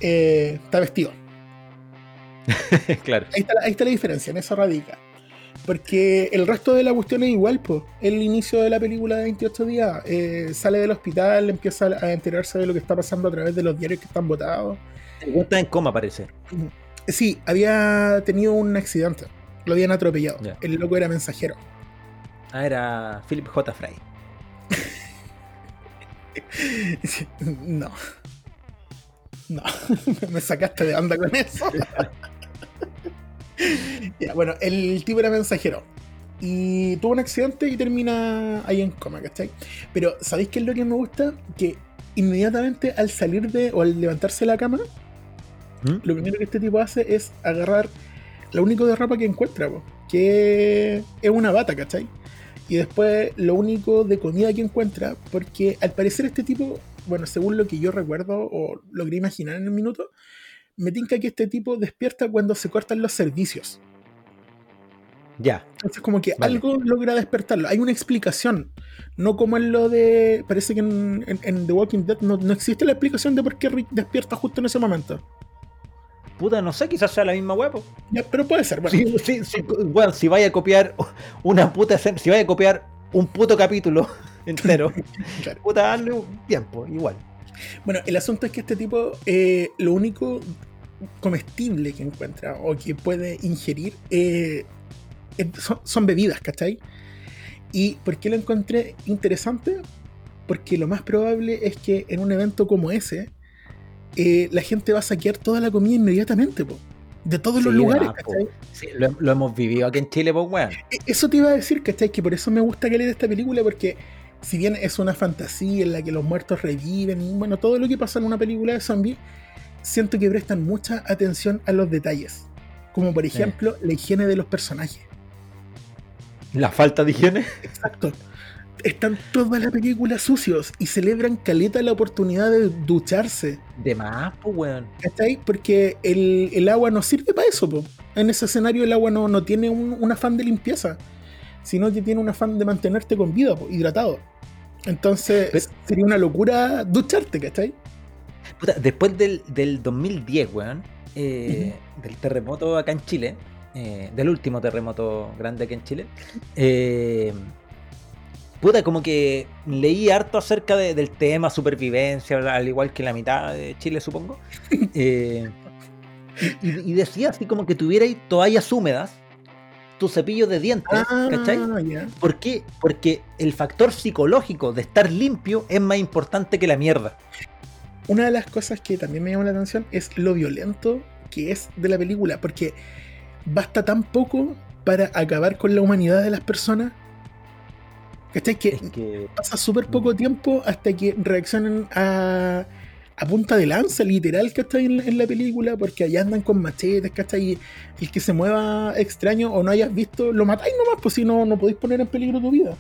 [SPEAKER 4] Eh, está vestido.
[SPEAKER 3] claro.
[SPEAKER 4] Ahí está, la- ahí está la diferencia, en eso radica. Porque el resto de la cuestión es igual, pues. El inicio de la película de 28 días eh, sale del hospital, empieza a enterarse de lo que está pasando a través de los diarios que están votados.
[SPEAKER 3] Está en coma, parece.
[SPEAKER 4] Sí, había tenido un accidente. Lo habían atropellado. El loco era mensajero.
[SPEAKER 3] Ah, era Philip J. Fry.
[SPEAKER 4] No. No. Me sacaste de onda con eso. Ya, bueno, el tipo era mensajero. Y tuvo un accidente y termina ahí en coma, ¿cachai? Pero, ¿sabéis qué es lo que me gusta? Que inmediatamente al salir de o al levantarse de la cama,
[SPEAKER 3] ¿Mm?
[SPEAKER 4] lo primero que este tipo hace es agarrar lo único de ropa que encuentra, po, que es una bata, ¿cachai? Y después lo único de comida que encuentra, porque al parecer este tipo, bueno, según lo que yo recuerdo o logré imaginar en el minuto, me tinca que este tipo despierta cuando se cortan los servicios.
[SPEAKER 3] Ya.
[SPEAKER 4] Entonces como que
[SPEAKER 3] Vale.
[SPEAKER 4] algo logra despertarlo. Hay una explicación. No como en lo de... Parece que en, en- en The Walking Dead no, no existe la explicación de por qué Rick despierta justo en ese momento.
[SPEAKER 3] Puta, no sé, quizás sea la misma huevo.
[SPEAKER 4] Ya, pero puede ser. Bueno,
[SPEAKER 3] Sí, sí, sí, weón, si vaya a copiar una puta si vaya a copiar un puto capítulo entero,
[SPEAKER 4] claro.
[SPEAKER 3] puta, darle un tiempo, igual.
[SPEAKER 4] Bueno, el asunto es que este tipo, eh, lo único comestible que encuentra o que puede ingerir eh, son, son bebidas, ¿cachai? ¿Y por qué lo encontré interesante? Porque lo más probable es que en un evento como ese, eh, la gente va a saquear toda la comida inmediatamente, po, de todos los lugares.
[SPEAKER 3] Sí, lo, lo hemos vivido aquí en Chile, pues, weón.
[SPEAKER 4] E- Eso te iba a decir, ¿cachai? Que por eso me gusta que leer esta película, porque si bien es una fantasía en la que los muertos reviven, y bueno, todo lo que pasa en una película de zombies, siento que prestan mucha atención a los detalles. Como por ejemplo, la higiene de los personajes.
[SPEAKER 3] La falta de higiene.
[SPEAKER 4] Exacto. Están toda la película sucios y celebran caleta la oportunidad de ducharse.
[SPEAKER 3] De más, pues, weón.
[SPEAKER 4] ¿Cachai? Porque el, el agua no sirve para eso, po. En ese escenario el agua no, no tiene un, un afán de limpieza, sino que tiene un afán de mantenerte con vida, po, hidratado. Entonces
[SPEAKER 3] Pero-
[SPEAKER 4] sería una locura ducharte, ¿cachai?
[SPEAKER 3] Puta, después del, del 2010, weón, eh, del terremoto acá en Chile, eh, del último terremoto grande aquí en Chile, eh, puta, como que leí harto acerca de- del tema supervivencia, al igual que la mitad de Chile, supongo. eh, y, decía así como que tuvierais toallas húmedas, tu cepillo de dientes, ¿cachai?
[SPEAKER 4] Ah, ya.
[SPEAKER 3] ¿Por qué? Porque el factor psicológico de estar limpio es más importante que la mierda.
[SPEAKER 4] Una de las cosas que también me llama la atención es lo violento que es de la película, porque basta tan poco para acabar con la humanidad de las personas. ¿Cachai? Que
[SPEAKER 3] Es que
[SPEAKER 4] pasa súper poco tiempo hasta que reaccionan a, a punta de lanza, literal, ¿cachai? En, en la película, porque allá andan con machetes, ¿cachai? Y el que se mueva extraño o no hayas visto, lo matáis nomás, pues si no, no podéis poner en peligro tu vida.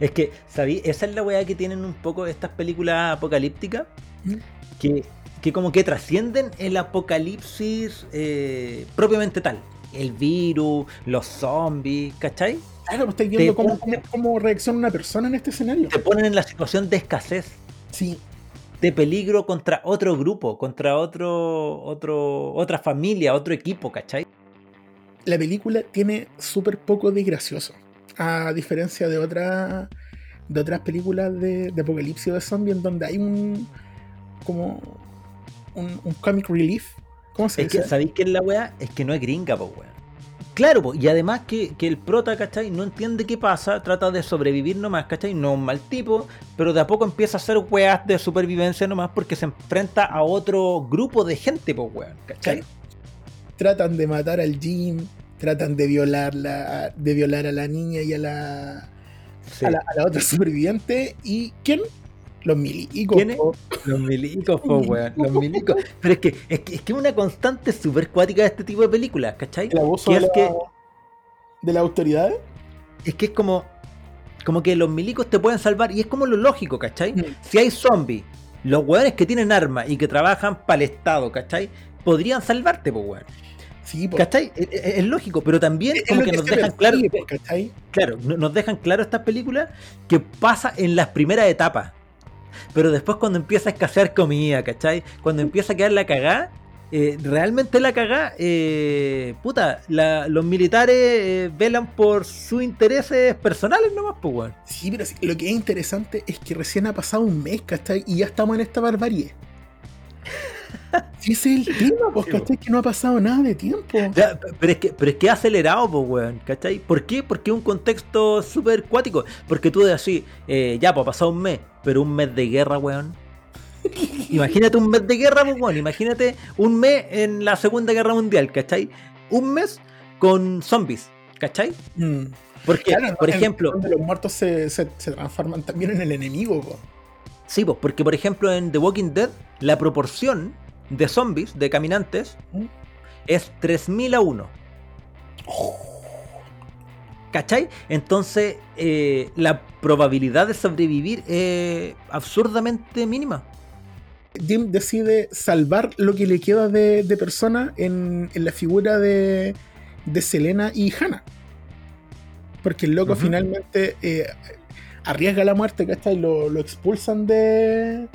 [SPEAKER 3] Es que, ¿sabí? Esa es la weá que tienen un poco estas películas apocalípticas.
[SPEAKER 4] ¿Mm?
[SPEAKER 3] Que, que como que trascienden el apocalipsis eh, propiamente tal. El virus, los zombies, ¿cachai?
[SPEAKER 4] Claro, pues estáis viendo cómo,
[SPEAKER 3] pone-
[SPEAKER 4] cómo, cómo reacciona una persona en este escenario.
[SPEAKER 3] Te ponen en la situación de escasez,
[SPEAKER 4] Sí,
[SPEAKER 3] de peligro contra otro grupo, contra otro, otro, otra familia, otro equipo, ¿cachai?
[SPEAKER 4] la película tiene súper poco de gracioso. A diferencia de, otra, de otras películas de, de apocalipsis o de zombie en donde hay un como un, un comic relief. ¿Cómo se
[SPEAKER 3] Es que,
[SPEAKER 4] dice?
[SPEAKER 3] ¿sabéis qué es la weá? Es que no es gringa, pues weón. Claro, po, y además que, que el prota, ¿cachai? No entiende qué pasa, trata de sobrevivir nomás, ¿cachai? No es un mal tipo, pero de a poco empieza a hacer weas de supervivencia nomás porque se enfrenta a otro grupo de gente, pues weón, ¿cachai?
[SPEAKER 4] Tratan de matar al Jim, tratan de violarla, de violar a la niña y a la,
[SPEAKER 3] Sí.
[SPEAKER 4] a la, a la otra superviviente. ¿Y quién? Los milicos.
[SPEAKER 3] ¿Quiénes?
[SPEAKER 4] po.
[SPEAKER 3] Los milicos, po, weón. Los milicos. Pero es que es que es que una constante súper cuática de este tipo de películas, ¿cachai?
[SPEAKER 4] El abuso
[SPEAKER 3] Que
[SPEAKER 4] de,
[SPEAKER 3] es
[SPEAKER 4] la,
[SPEAKER 3] que,
[SPEAKER 4] de las autoridades.
[SPEAKER 3] es que es como. Como que los milicos te pueden salvar. Y es como lo lógico, ¿cachai?
[SPEAKER 4] Mm.
[SPEAKER 3] Si hay zombies, los weones que tienen armas y que trabajan para el Estado, ¿cachai? Podrían salvarte, pues weón.
[SPEAKER 4] Sí, po.
[SPEAKER 3] ¿Cachai? Es, lógico, pero también
[SPEAKER 4] Es
[SPEAKER 3] como
[SPEAKER 4] lo
[SPEAKER 3] que nos dejan claro.
[SPEAKER 4] po, ¿cachai?
[SPEAKER 3] Claro, no- nos dejan claro estas películas que pasa en las primeras etapas. Pero después cuando empieza a escasear comida, ¿cachai? Cuando empieza a quedar la cagá, eh, realmente la cagá, eh, puta, la- los militares eh, velan por sus intereses personales nomás, pues, weón.
[SPEAKER 4] Sí, pero lo que es interesante es que recién ha pasado un mes, ¿cachai? Y ya estamos en esta barbarie. Sí, ese es el tema, pues,
[SPEAKER 3] po.
[SPEAKER 4] ¿cachai? Que no ha pasado nada de tiempo.
[SPEAKER 3] Ya, pero es que, pero es que ha acelerado, pues, weón, ¿cachai? ¿Por qué? Porque es un contexto súper cuático. Porque tú de así, eh, ya, pues ha pasado un mes, pero un mes de guerra, weón. Imagínate un mes de guerra, pues, weón. Imagínate un mes en la Segunda Guerra Mundial, ¿cachai? Un mes con zombies, ¿cachai?
[SPEAKER 4] Mm.
[SPEAKER 3] Porque,
[SPEAKER 4] Claro,
[SPEAKER 3] por
[SPEAKER 4] en-
[SPEAKER 3] ejemplo,
[SPEAKER 4] donde los muertos se, se- se transforman también en el enemigo, po.
[SPEAKER 3] sí, pues, porque por ejemplo en The Walking Dead, la proporción de zombies, de caminantes, es 3000 a 1. ¿Cachai? Entonces, eh, la probabilidad de sobrevivir es absurdamente mínima.
[SPEAKER 4] Jim decide salvar lo que le queda de, de persona en, en la figura de, de Selena y Hannah. Porque el loco finalmente eh, arriesga la muerte, ¿cachai? Lo, lo expulsan de,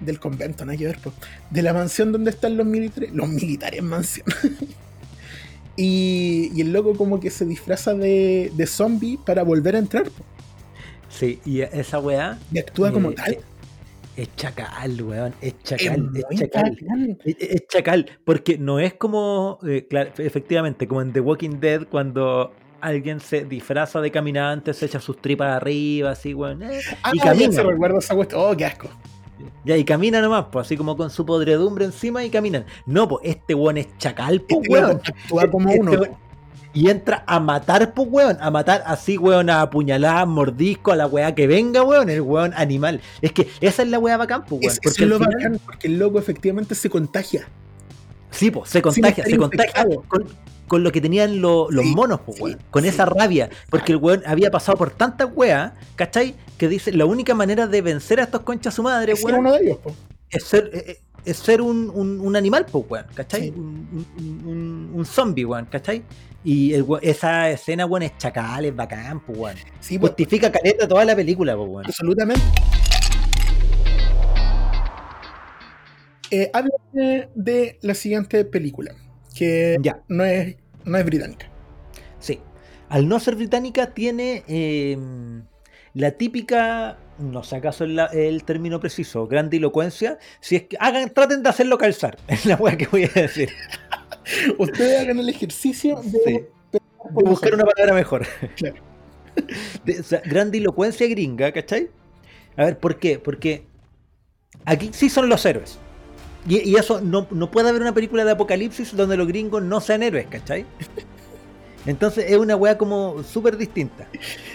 [SPEAKER 4] del convento, nada que ver, po. de la mansión donde están los militares. Los militares mansión. y, y el loco como que se disfraza de, de zombie para volver a entrar. po.
[SPEAKER 3] Sí, y esa weá.
[SPEAKER 4] Y actúa como
[SPEAKER 3] eh,
[SPEAKER 4] tal.
[SPEAKER 3] Es, es chacal, weón. Es chacal, es, chacal. Es, es chacal, porque no es como, eh, claro, efectivamente, como en The Walking Dead, cuando alguien se disfraza de caminante, se echa sus tripas arriba, así, weón. eh,
[SPEAKER 4] Ah,
[SPEAKER 3] y camina.
[SPEAKER 4] se recuerda esa cuestión. Oh, qué asco.
[SPEAKER 3] Ya, y camina nomás, pues, así como con su podredumbre encima y caminan. No, pues, este weón es chacal, pues,
[SPEAKER 4] Este
[SPEAKER 3] weón.
[SPEAKER 4] actúa como
[SPEAKER 3] Este
[SPEAKER 4] uno.
[SPEAKER 3] weón- Y entra a matar, pues, weón. A matar así, weón, a apuñalar, mordisco, a la weá que venga, weón. El weón animal. Es que esa es la weá bacán, pues, weón.
[SPEAKER 4] Es,
[SPEAKER 3] porque
[SPEAKER 4] es lo
[SPEAKER 3] final-
[SPEAKER 4] bacán, porque el loco efectivamente se contagia.
[SPEAKER 3] Sí, pues, se contagia, se contagia con, con lo que tenían lo- los
[SPEAKER 4] Sí,
[SPEAKER 3] monos, pues,
[SPEAKER 4] sí,
[SPEAKER 3] weón. Con esa rabia. Porque el weón había pasado por tantas weas, ¿cachai? Que dice, la única manera de vencer a estos conchas su madre,
[SPEAKER 4] Es
[SPEAKER 3] weón,
[SPEAKER 4] uno de ellos, po.
[SPEAKER 3] es ser, eh, eh, es ser un, un- un animal, pues, weón, ¿cachai? Un, un- un- un zombie, weón, ¿cachai? Y el esa escena, weón, es chacal, es bacán, pues, weón. Justifica caleta toda la película, pues, weón.
[SPEAKER 4] absolutamente. Eh, háblame de la siguiente película, que
[SPEAKER 3] Ya,
[SPEAKER 4] no es, no es británica.
[SPEAKER 3] sí. Al no ser británica, tiene eh, la típica, no sé acaso el término preciso, grandilocuencia. Si es que hagan, traten de hacerlo calzar, es la weá que voy a decir.
[SPEAKER 4] Ustedes hagan el ejercicio de,
[SPEAKER 3] Sí. de buscar una palabra mejor.
[SPEAKER 4] Claro.
[SPEAKER 3] De- o sea, grandilocuencia gringa, ¿cachai? A ver, ¿por qué? Porque aquí sí son los héroes. Y, y eso, no, no puede haber una película de apocalipsis donde los gringos no sean héroes, ¿cachai? Entonces es una weá como súper distinta.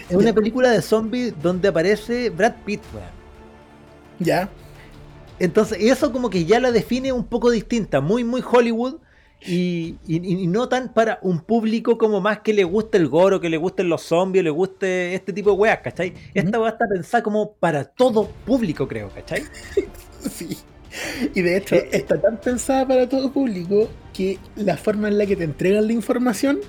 [SPEAKER 3] Es una película de zombies donde aparece Brad Pitt.
[SPEAKER 4] Ya,
[SPEAKER 3] Entonces, eso como que ya la define un poco distinta, muy, muy Hollywood. Y, y- y no tan para un público como más que le guste el goro, que le gusten los zombies, le guste este tipo de weas, ¿cachai? Esta weá está pensada como para todo público, creo, ¿cachai?
[SPEAKER 4] sí. Y de hecho,
[SPEAKER 3] Eh, eh.
[SPEAKER 4] está tan pensada para todo público que la forma en la que te entregan la información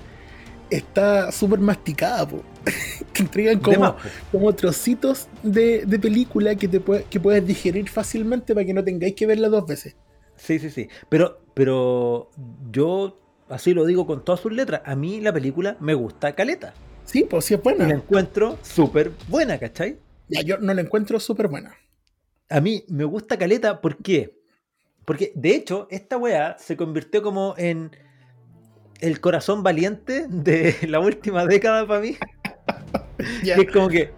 [SPEAKER 4] está súper masticada, po. Te entregan como, como trocitos de, de película que, te puede- que puedes digerir fácilmente para que no tengáis que verla dos veces.
[SPEAKER 3] Sí, sí, sí. Pero, pero yo así lo digo con todas sus letras. A mí la película me gusta caleta.
[SPEAKER 4] Sí, pues sí es
[SPEAKER 3] Y la
[SPEAKER 4] buena.
[SPEAKER 3] encuentro súper buena, ¿cachai?
[SPEAKER 4] Ya, yo no la encuentro súper buena.
[SPEAKER 3] A mí me gusta Caleta, ¿por qué? Porque de hecho, esta weá se convirtió como en el corazón valiente de la última década para mí. Es como que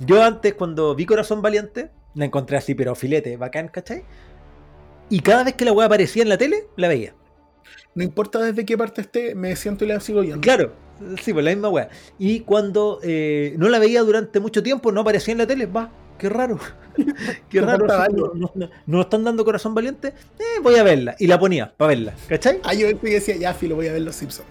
[SPEAKER 3] yo antes, cuando vi Corazón Valiente, la encontré así, pero filete, bacán, ¿cachai? Y cada vez que la weá aparecía en la tele, la veía.
[SPEAKER 4] No importa desde qué parte esté, me siento y la sigo viendo.
[SPEAKER 3] Claro, sí, pues la misma weá. Y cuando eh, no la veía durante mucho tiempo, no aparecía en la tele, va, qué raro. Qué raro, no, no- no están dando corazón valiente. Eh, voy a verla. Y la ponía para verla. ¿Cachai?
[SPEAKER 4] Ah, yo decía, ya, filo, voy a ver los Simpsons.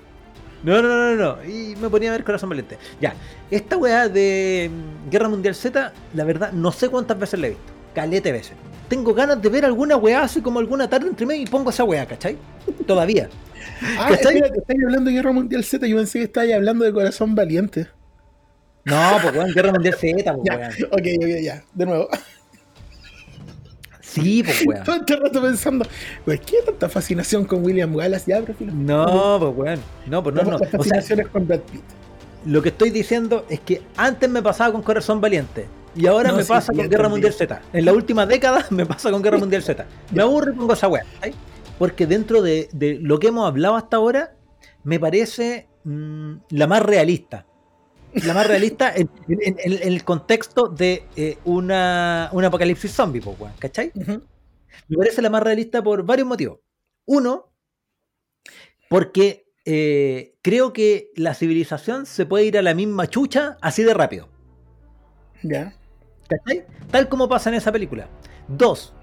[SPEAKER 3] No, no, no, no, no. Y me ponía a ver Corazón Valiente. Ya, esta weá de mm, Guerra Mundial Z, la verdad, no sé cuántas veces la he visto. Calete veces. Tengo ganas de ver alguna weá así como alguna tarde entre medio y pongo esa weá, ¿cachai? Todavía.
[SPEAKER 4] Ah,
[SPEAKER 3] ¿Cachai?
[SPEAKER 4] estáis hablando de Guerra Mundial Z, yo pensé que estáis hablando de Corazón Valiente.
[SPEAKER 3] No, pues weón, Guerra Mundial Z, pues
[SPEAKER 4] Ya,
[SPEAKER 3] weón.
[SPEAKER 4] ok, ok, ya, de nuevo.
[SPEAKER 3] Sí, pues weón.
[SPEAKER 4] Todo este rato pensando, pues, ¿qué tanta fascinación con William Wallace? Ya, pero.
[SPEAKER 3] No, pues weón. No, pues no, no.
[SPEAKER 4] Las
[SPEAKER 3] O sea,
[SPEAKER 4] fascinaciones con Brad Pitt.
[SPEAKER 3] lo que estoy diciendo es que antes me pasaba con Corazón Valiente. Y ahora
[SPEAKER 4] No,
[SPEAKER 3] me
[SPEAKER 4] sí,
[SPEAKER 3] pasa con Guerra. Mundial Z. En la última década me pasa con Guerra Mundial Z. Me y pongo esa weá. ¿cachai? Porque dentro de, de lo que hemos hablado hasta ahora, me parece mm, la más realista. La más realista en, en- en- en el contexto de eh, una, un apocalipsis zombie, ¿cachai? Me parece la más realista por varios motivos. Uno, porque eh, creo que la civilización se puede ir a la misma chucha así de rápido.
[SPEAKER 4] Ya.
[SPEAKER 3] ¿Cachai? Tal como pasa en esa película. Dos,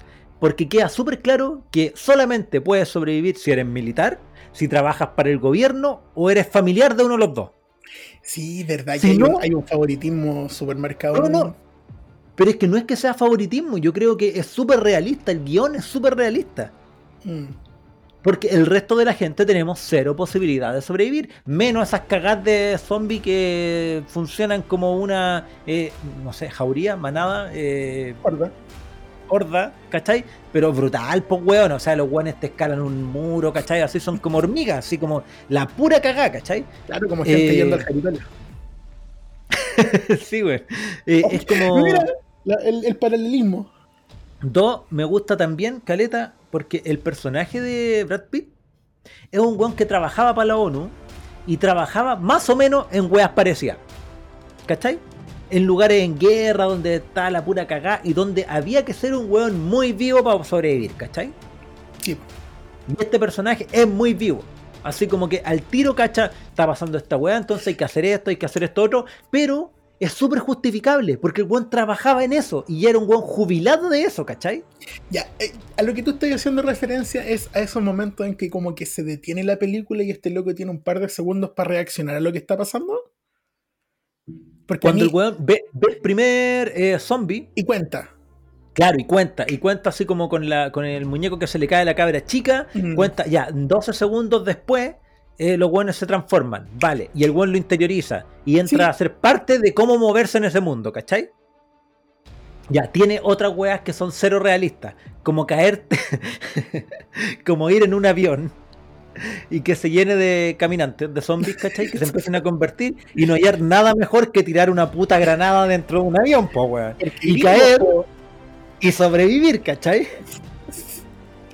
[SPEAKER 3] porque queda súper claro que solamente puedes sobrevivir si eres militar, si trabajas para el gobierno o eres familiar de uno de los dos.
[SPEAKER 4] Sí, verdad que hay, un, hay un favoritismo supermercado.
[SPEAKER 3] No, no. Pero es que no es que sea favoritismo, yo creo que es súper realista, el guion es súper realista.
[SPEAKER 4] Mm.
[SPEAKER 3] Porque el resto de la gente tenemos cero posibilidad de sobrevivir. Menos esas cagadas de zombie que funcionan como una, eh, no sé, jauría, manada, eh. Horda, ¿cachai? Pero brutal, pues weón. O sea, los weones te escalan un muro, ¿cachai? Así son como hormigas, así como la pura cagada, ¿cachai?
[SPEAKER 4] Claro, como gente
[SPEAKER 3] Eh,
[SPEAKER 4] yendo al Capitolio.
[SPEAKER 3] sí, weón. Eh, es como.
[SPEAKER 4] Mira, la- el, el paralelismo.
[SPEAKER 3] Dos, me gusta también, Caleta, porque el personaje de Brad Pitt es un weón que trabajaba para la ONU y trabajaba más o menos en weas parecidas. ¿Cachai? En lugares en guerra donde está la pura cagada y donde había que ser un weón muy vivo para sobrevivir, ¿cachai?
[SPEAKER 4] Sí.
[SPEAKER 3] Y este personaje es muy vivo. Así como que al tiro, cacha, está pasando esta weá, entonces hay que hacer esto, hay que hacer esto otro, pero es súper justificable, porque el weón trabajaba en eso y era un weón jubilado de eso, ¿cachai?
[SPEAKER 4] Ya, eh, a lo que tú estás haciendo referencia es a esos momentos en que como que se detiene la película y este loco tiene un par de segundos para reaccionar a lo que está pasando. Porque
[SPEAKER 3] Cuando
[SPEAKER 4] mí-
[SPEAKER 3] el weón ve, ve el primer eh, zombie,
[SPEAKER 4] y cuenta.
[SPEAKER 3] claro, y cuenta, y cuenta así como con, la, con el muñeco que se le cae a la cabra chica,
[SPEAKER 4] Mm.
[SPEAKER 3] cuenta, ya, 12 segundos después, eh, los weones se transforman, vale, y el weón lo interioriza y entra
[SPEAKER 4] Sí.
[SPEAKER 3] a ser parte de cómo moverse en ese mundo, ¿cachai? Ya, tiene otras weas que son cero realistas, como caerte, como ir en un avión y que se llene de caminantes, de zombies, ¿cachai? Que se empiecen a convertir y no hallar nada mejor que tirar una puta granada dentro de un avión, po, weón. Y caer y sobrevivir, ¿cachai?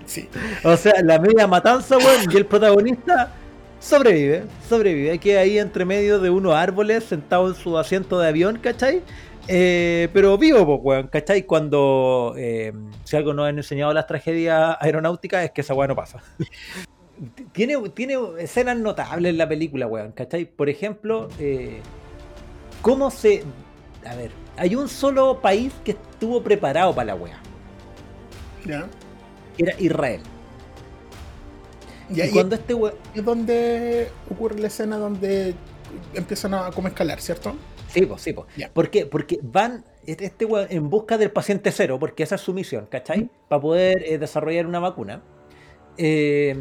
[SPEAKER 4] Sí.
[SPEAKER 3] O sea, la media matanza, weón, y el protagonista sobrevive, sobrevive. Queda ahí entre medio de unos árboles, sentado en su asiento de avión, ¿cachai? Eh, pero vivo, pues, weón, ¿cachai? Cuando, eh, si algo nos han enseñado las tragedias aeronáuticas, es que esa weá no pasa. tiene, tiene escenas notables en la película, weón, ¿cachai? Por ejemplo, eh, cómo se... A ver, hay un solo país que estuvo preparado para la weá,
[SPEAKER 4] Ya.
[SPEAKER 3] era Israel.
[SPEAKER 4] Ya,
[SPEAKER 3] y
[SPEAKER 4] y
[SPEAKER 3] cuando este weón...
[SPEAKER 4] es donde ocurre la escena donde empiezan a como escalar, ¿cierto?
[SPEAKER 3] Sí, pues, sí, pues. ¿Por qué? Porque van este este weón en busca del paciente cero, porque esa es su misión, ¿cachai?
[SPEAKER 4] Mm.
[SPEAKER 3] Para poder eh, desarrollar una vacuna. Eh,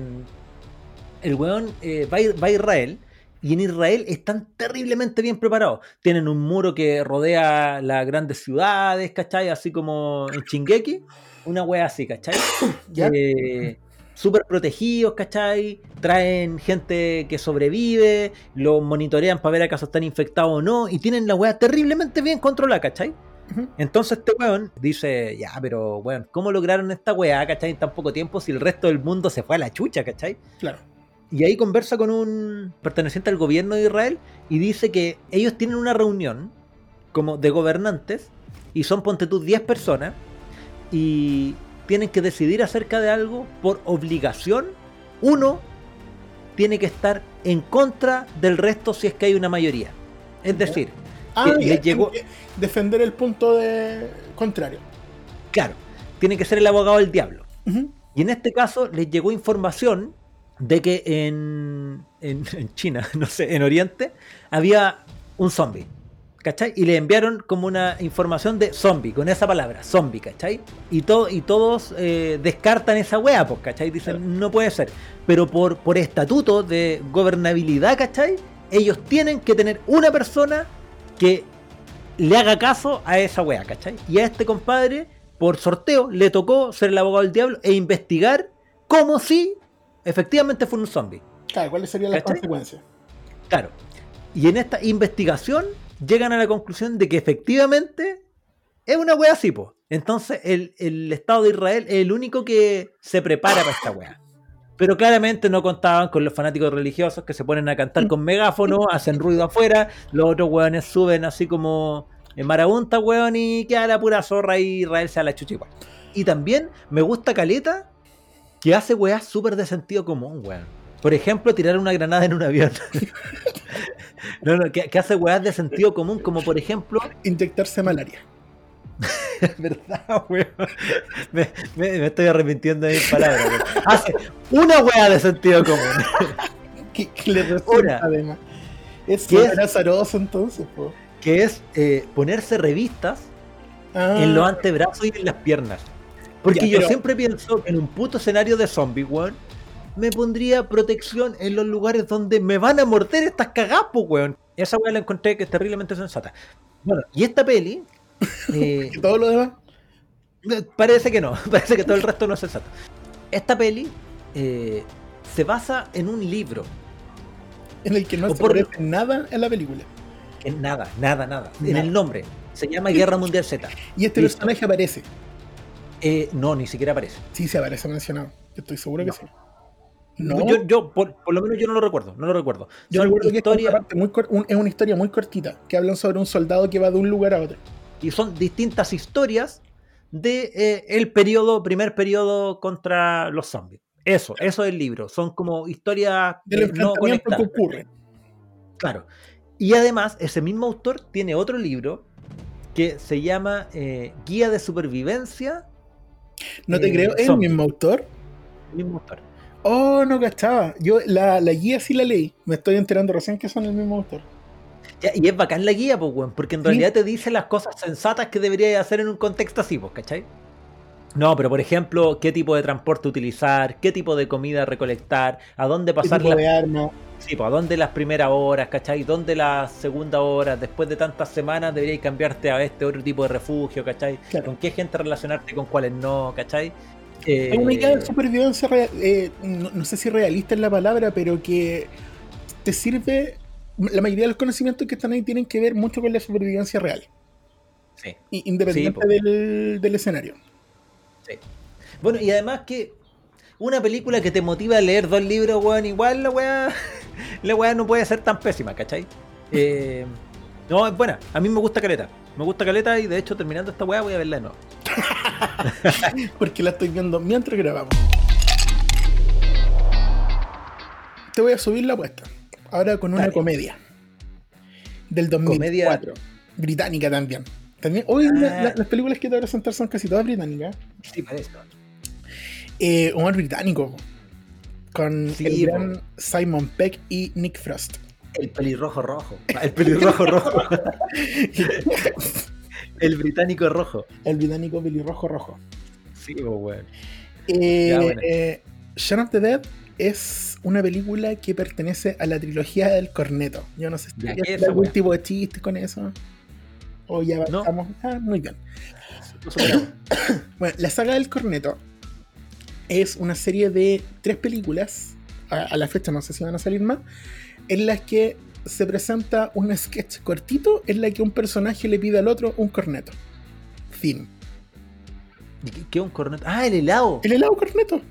[SPEAKER 3] el weón eh, va, a Ir- va a Israel y en Israel están terriblemente bien preparados. Tienen un muro que rodea las grandes ciudades, ¿cachai? Así como en Chingeki, una wea así, ¿cachai? Eh, súper protegidos, ¿cachai? Traen gente que sobrevive, los monitorean para ver acaso están infectados o no, y tienen la weá terriblemente bien controlada, ¿cachai? Entonces este weón dice, ya, pero weón, ¿cómo lograron esta weá, ¿cachai? En tan poco tiempo si el resto del mundo se fue a la chucha, ¿cachai?
[SPEAKER 4] Claro.
[SPEAKER 3] Y ahí conversa con un perteneciente al gobierno de Israel y dice que ellos tienen una reunión como de gobernantes y son, ponte tú, 10 personas y tienen que decidir acerca de algo por obligación. Uno tiene que estar en contra del resto si es que hay una mayoría. Es decir,
[SPEAKER 4] Ah,
[SPEAKER 3] Que
[SPEAKER 4] ya,
[SPEAKER 3] le llegó-
[SPEAKER 4] defender el punto de contrario.
[SPEAKER 3] Claro, tiene que ser el abogado del diablo. Y en este caso les llegó información de que en, en- en China, no sé, en Oriente, había un zombie. ¿Cachai? Y le enviaron como una información de zombie, con esa palabra, zombie, ¿cachai? Y, y todos eh, descartan esa wea, pues, ¿cachai? Dicen, no puede ser. Pero por, por estatuto de gobernabilidad, ¿cachai? Ellos tienen que tener una persona que le haga caso a esa wea, ¿cachai? Y a este compadre, por sorteo, le tocó ser el abogado del diablo e investigar como si efectivamente fuera un zombie.
[SPEAKER 4] Claro, ¿cuáles serían las consecuencias?
[SPEAKER 3] Claro. Y en esta investigación llegan a la conclusión de que efectivamente es una wea así, po. Entonces el, el Estado de Israel es el único que se prepara para esta wea. Pero claramente no contaban con los fanáticos religiosos que se ponen a cantar con megáfono, hacen ruido afuera, los otros weones suben así como en marabunta, weón, y queda la pura zorra y Israel se a la chucha igual. Y también me gusta Caleta que hace weas súper de sentido común, weón. Por ejemplo, tirar una granada en un avión. no, no, que, que hace weas de sentido común, como por ejemplo,
[SPEAKER 4] Inyectarse malaria.
[SPEAKER 3] verdad, weón. Me, me- me estoy arrepintiendo de mis palabras. weón. Hace una wea de sentido común.
[SPEAKER 4] Que, que le resulta además. Es
[SPEAKER 3] ¿qué es?
[SPEAKER 4] azaroso entonces, po.
[SPEAKER 3] Que es eh, ponerse revistas
[SPEAKER 4] Ah,
[SPEAKER 3] en los antebrazos y en las piernas. Porque
[SPEAKER 4] Ya,
[SPEAKER 3] yo
[SPEAKER 4] pero-
[SPEAKER 3] siempre pienso que en un puto escenario de zombie, weón, me pondría protección en los lugares donde me van a morder estas cagadas, pues, weón. Esa weón la encontré que es terriblemente sensata. Bueno, y esta peli. eh,
[SPEAKER 4] todo lo demás.
[SPEAKER 3] Eh, Parece que no, parece que todo el resto no es sensato. Esta peli eh, se basa en un libro.
[SPEAKER 4] En el que no
[SPEAKER 3] O
[SPEAKER 4] se
[SPEAKER 3] por-
[SPEAKER 4] nada en la película.
[SPEAKER 3] En nada, nada, nada. En el nombre. Se llama Guerra Mundial Z.
[SPEAKER 4] Y este
[SPEAKER 3] Listo.
[SPEAKER 4] personaje aparece.
[SPEAKER 3] Eh, no, ni siquiera aparece.
[SPEAKER 4] Sí, se aparece mencionado. Yo estoy seguro que sí. No,
[SPEAKER 3] Yo, yo por, por lo menos yo no lo recuerdo, no lo recuerdo.
[SPEAKER 4] yo
[SPEAKER 3] Son
[SPEAKER 4] recuerdo que es, una parte muy cor- un- es una historia muy cortita, que hablan sobre un soldado que va de un lugar a otro.
[SPEAKER 3] y son distintas historias de eh, el periodo, primer periodo contra los zombies. Eso, eso es el libro. Son como historias
[SPEAKER 4] Del
[SPEAKER 3] eh, no
[SPEAKER 4] que ocurre.
[SPEAKER 3] Claro. Y además, ese mismo autor tiene otro libro que se llama eh, Guía de Supervivencia.
[SPEAKER 4] No te
[SPEAKER 3] Eh,
[SPEAKER 4] creo, ¿es el mismo autor?
[SPEAKER 3] El mismo autor.
[SPEAKER 4] Oh, no cachaba. Yo la, la guía sí la leí. Me estoy enterando recién que son el mismo autor.
[SPEAKER 3] Ya, y es bacán la guía, pues, weón, porque en
[SPEAKER 4] Sí.
[SPEAKER 3] realidad te dice las cosas sensatas que deberías hacer en un contexto así, pues, ¿cachai? No, pero por ejemplo, qué tipo de transporte utilizar, qué tipo de comida recolectar, a dónde
[SPEAKER 4] ¿Qué
[SPEAKER 3] pasar
[SPEAKER 4] tipo
[SPEAKER 3] las
[SPEAKER 4] de arma?
[SPEAKER 3] Sí, pues, ¿a dónde las primeras horas, cachai? ¿Dónde las segundas horas? Después de tantas semanas deberíais cambiarte a este otro tipo de refugio, cachai?
[SPEAKER 4] Claro.
[SPEAKER 3] ¿Con qué gente relacionarte y con cuáles no, cachai? Eh,
[SPEAKER 4] Es una idea de supervivencia, eh, no, no sé si realista es la palabra, pero que te sirve. La mayoría de los conocimientos que están ahí tienen que ver mucho con la supervivencia real,
[SPEAKER 3] sí,
[SPEAKER 4] independiente
[SPEAKER 3] Sí,
[SPEAKER 4] del, del escenario.
[SPEAKER 3] Sí. Bueno, y además que una película que te motiva a leer dos libros, weón, igual la weá, la weá no puede ser tan pésima, ¿cachai? Eh, no, es buena. A mí me gusta Caleta. Me gusta Caleta y de hecho terminando esta weá voy a verla de nuevo.
[SPEAKER 4] Porque la estoy viendo mientras grabamos. Te voy a subir la apuesta. Ahora con una
[SPEAKER 3] Dale.
[SPEAKER 4] comedia. Del 2004. Británica también. También hoy
[SPEAKER 3] Ah.
[SPEAKER 4] la- la- las películas que te voy a presentar son casi todas británicas.
[SPEAKER 3] Sí, parece.
[SPEAKER 4] Eh, humor británico. Con
[SPEAKER 3] Sí,
[SPEAKER 4] el
[SPEAKER 3] po.
[SPEAKER 4] gran Simon Peck y Nick Frost.
[SPEAKER 3] El pelirrojo rojo. El pelirrojo rojo. El británico rojo.
[SPEAKER 4] el británico pelirrojo rojo.
[SPEAKER 3] Sí.
[SPEAKER 4] Eh,
[SPEAKER 3] Ya, bueno.
[SPEAKER 4] eh, Shaun of the Dead es una película que pertenece a la trilogía del corneto. Yo no sé si
[SPEAKER 3] Ya,
[SPEAKER 4] quieres
[SPEAKER 3] ¿qué es
[SPEAKER 4] hacer
[SPEAKER 3] esa
[SPEAKER 4] algún tipo de chiste con eso. O ya
[SPEAKER 3] No.
[SPEAKER 4] avanzamos. Ah, muy bien. Bueno, la saga del corneto es una serie de tres películas, a, a la fecha no sé si van a salir más, en las que se presenta un sketch cortito en la que un personaje le pide al otro un corneto. Fin.
[SPEAKER 3] ¿Y qué- ¿Qué es un corneto? Ah, el helado.
[SPEAKER 4] El helado corneto.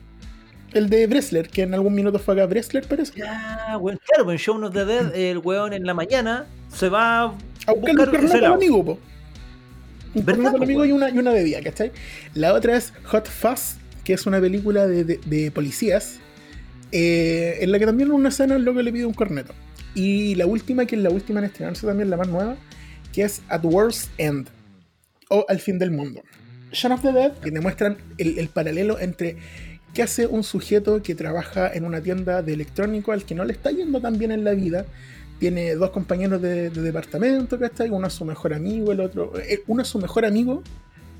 [SPEAKER 4] El de Bresler, que en algún minuto fue acá Bresler, parece.
[SPEAKER 3] Ya, weón. Claro, pues en Show of the Dead, el weón en la mañana se va a
[SPEAKER 4] A buscar un
[SPEAKER 3] buscar ese
[SPEAKER 4] corneto al
[SPEAKER 3] helado.
[SPEAKER 4] amigo, po. Un
[SPEAKER 3] ¿Verdad, po,
[SPEAKER 4] amigo y una, y una bebida, ¿cachai? La otra es Hot Fuzz, que es una película de, de- de policías, eh, en la que también en una escena el loco le pide un corneto. Y la última, que es la última en estrenarse también, la más nueva, que es At World's End, o Al fin del mundo. Shaun of the Dead, que demuestran el, el paralelo entre qué hace un sujeto que trabaja en una tienda de electrónico al que no le está yendo tan bien en la vida. Tiene dos compañeros de, de departamento, ¿cachai? Uno es su mejor amigo, el otro. eh, Uno es su mejor amigo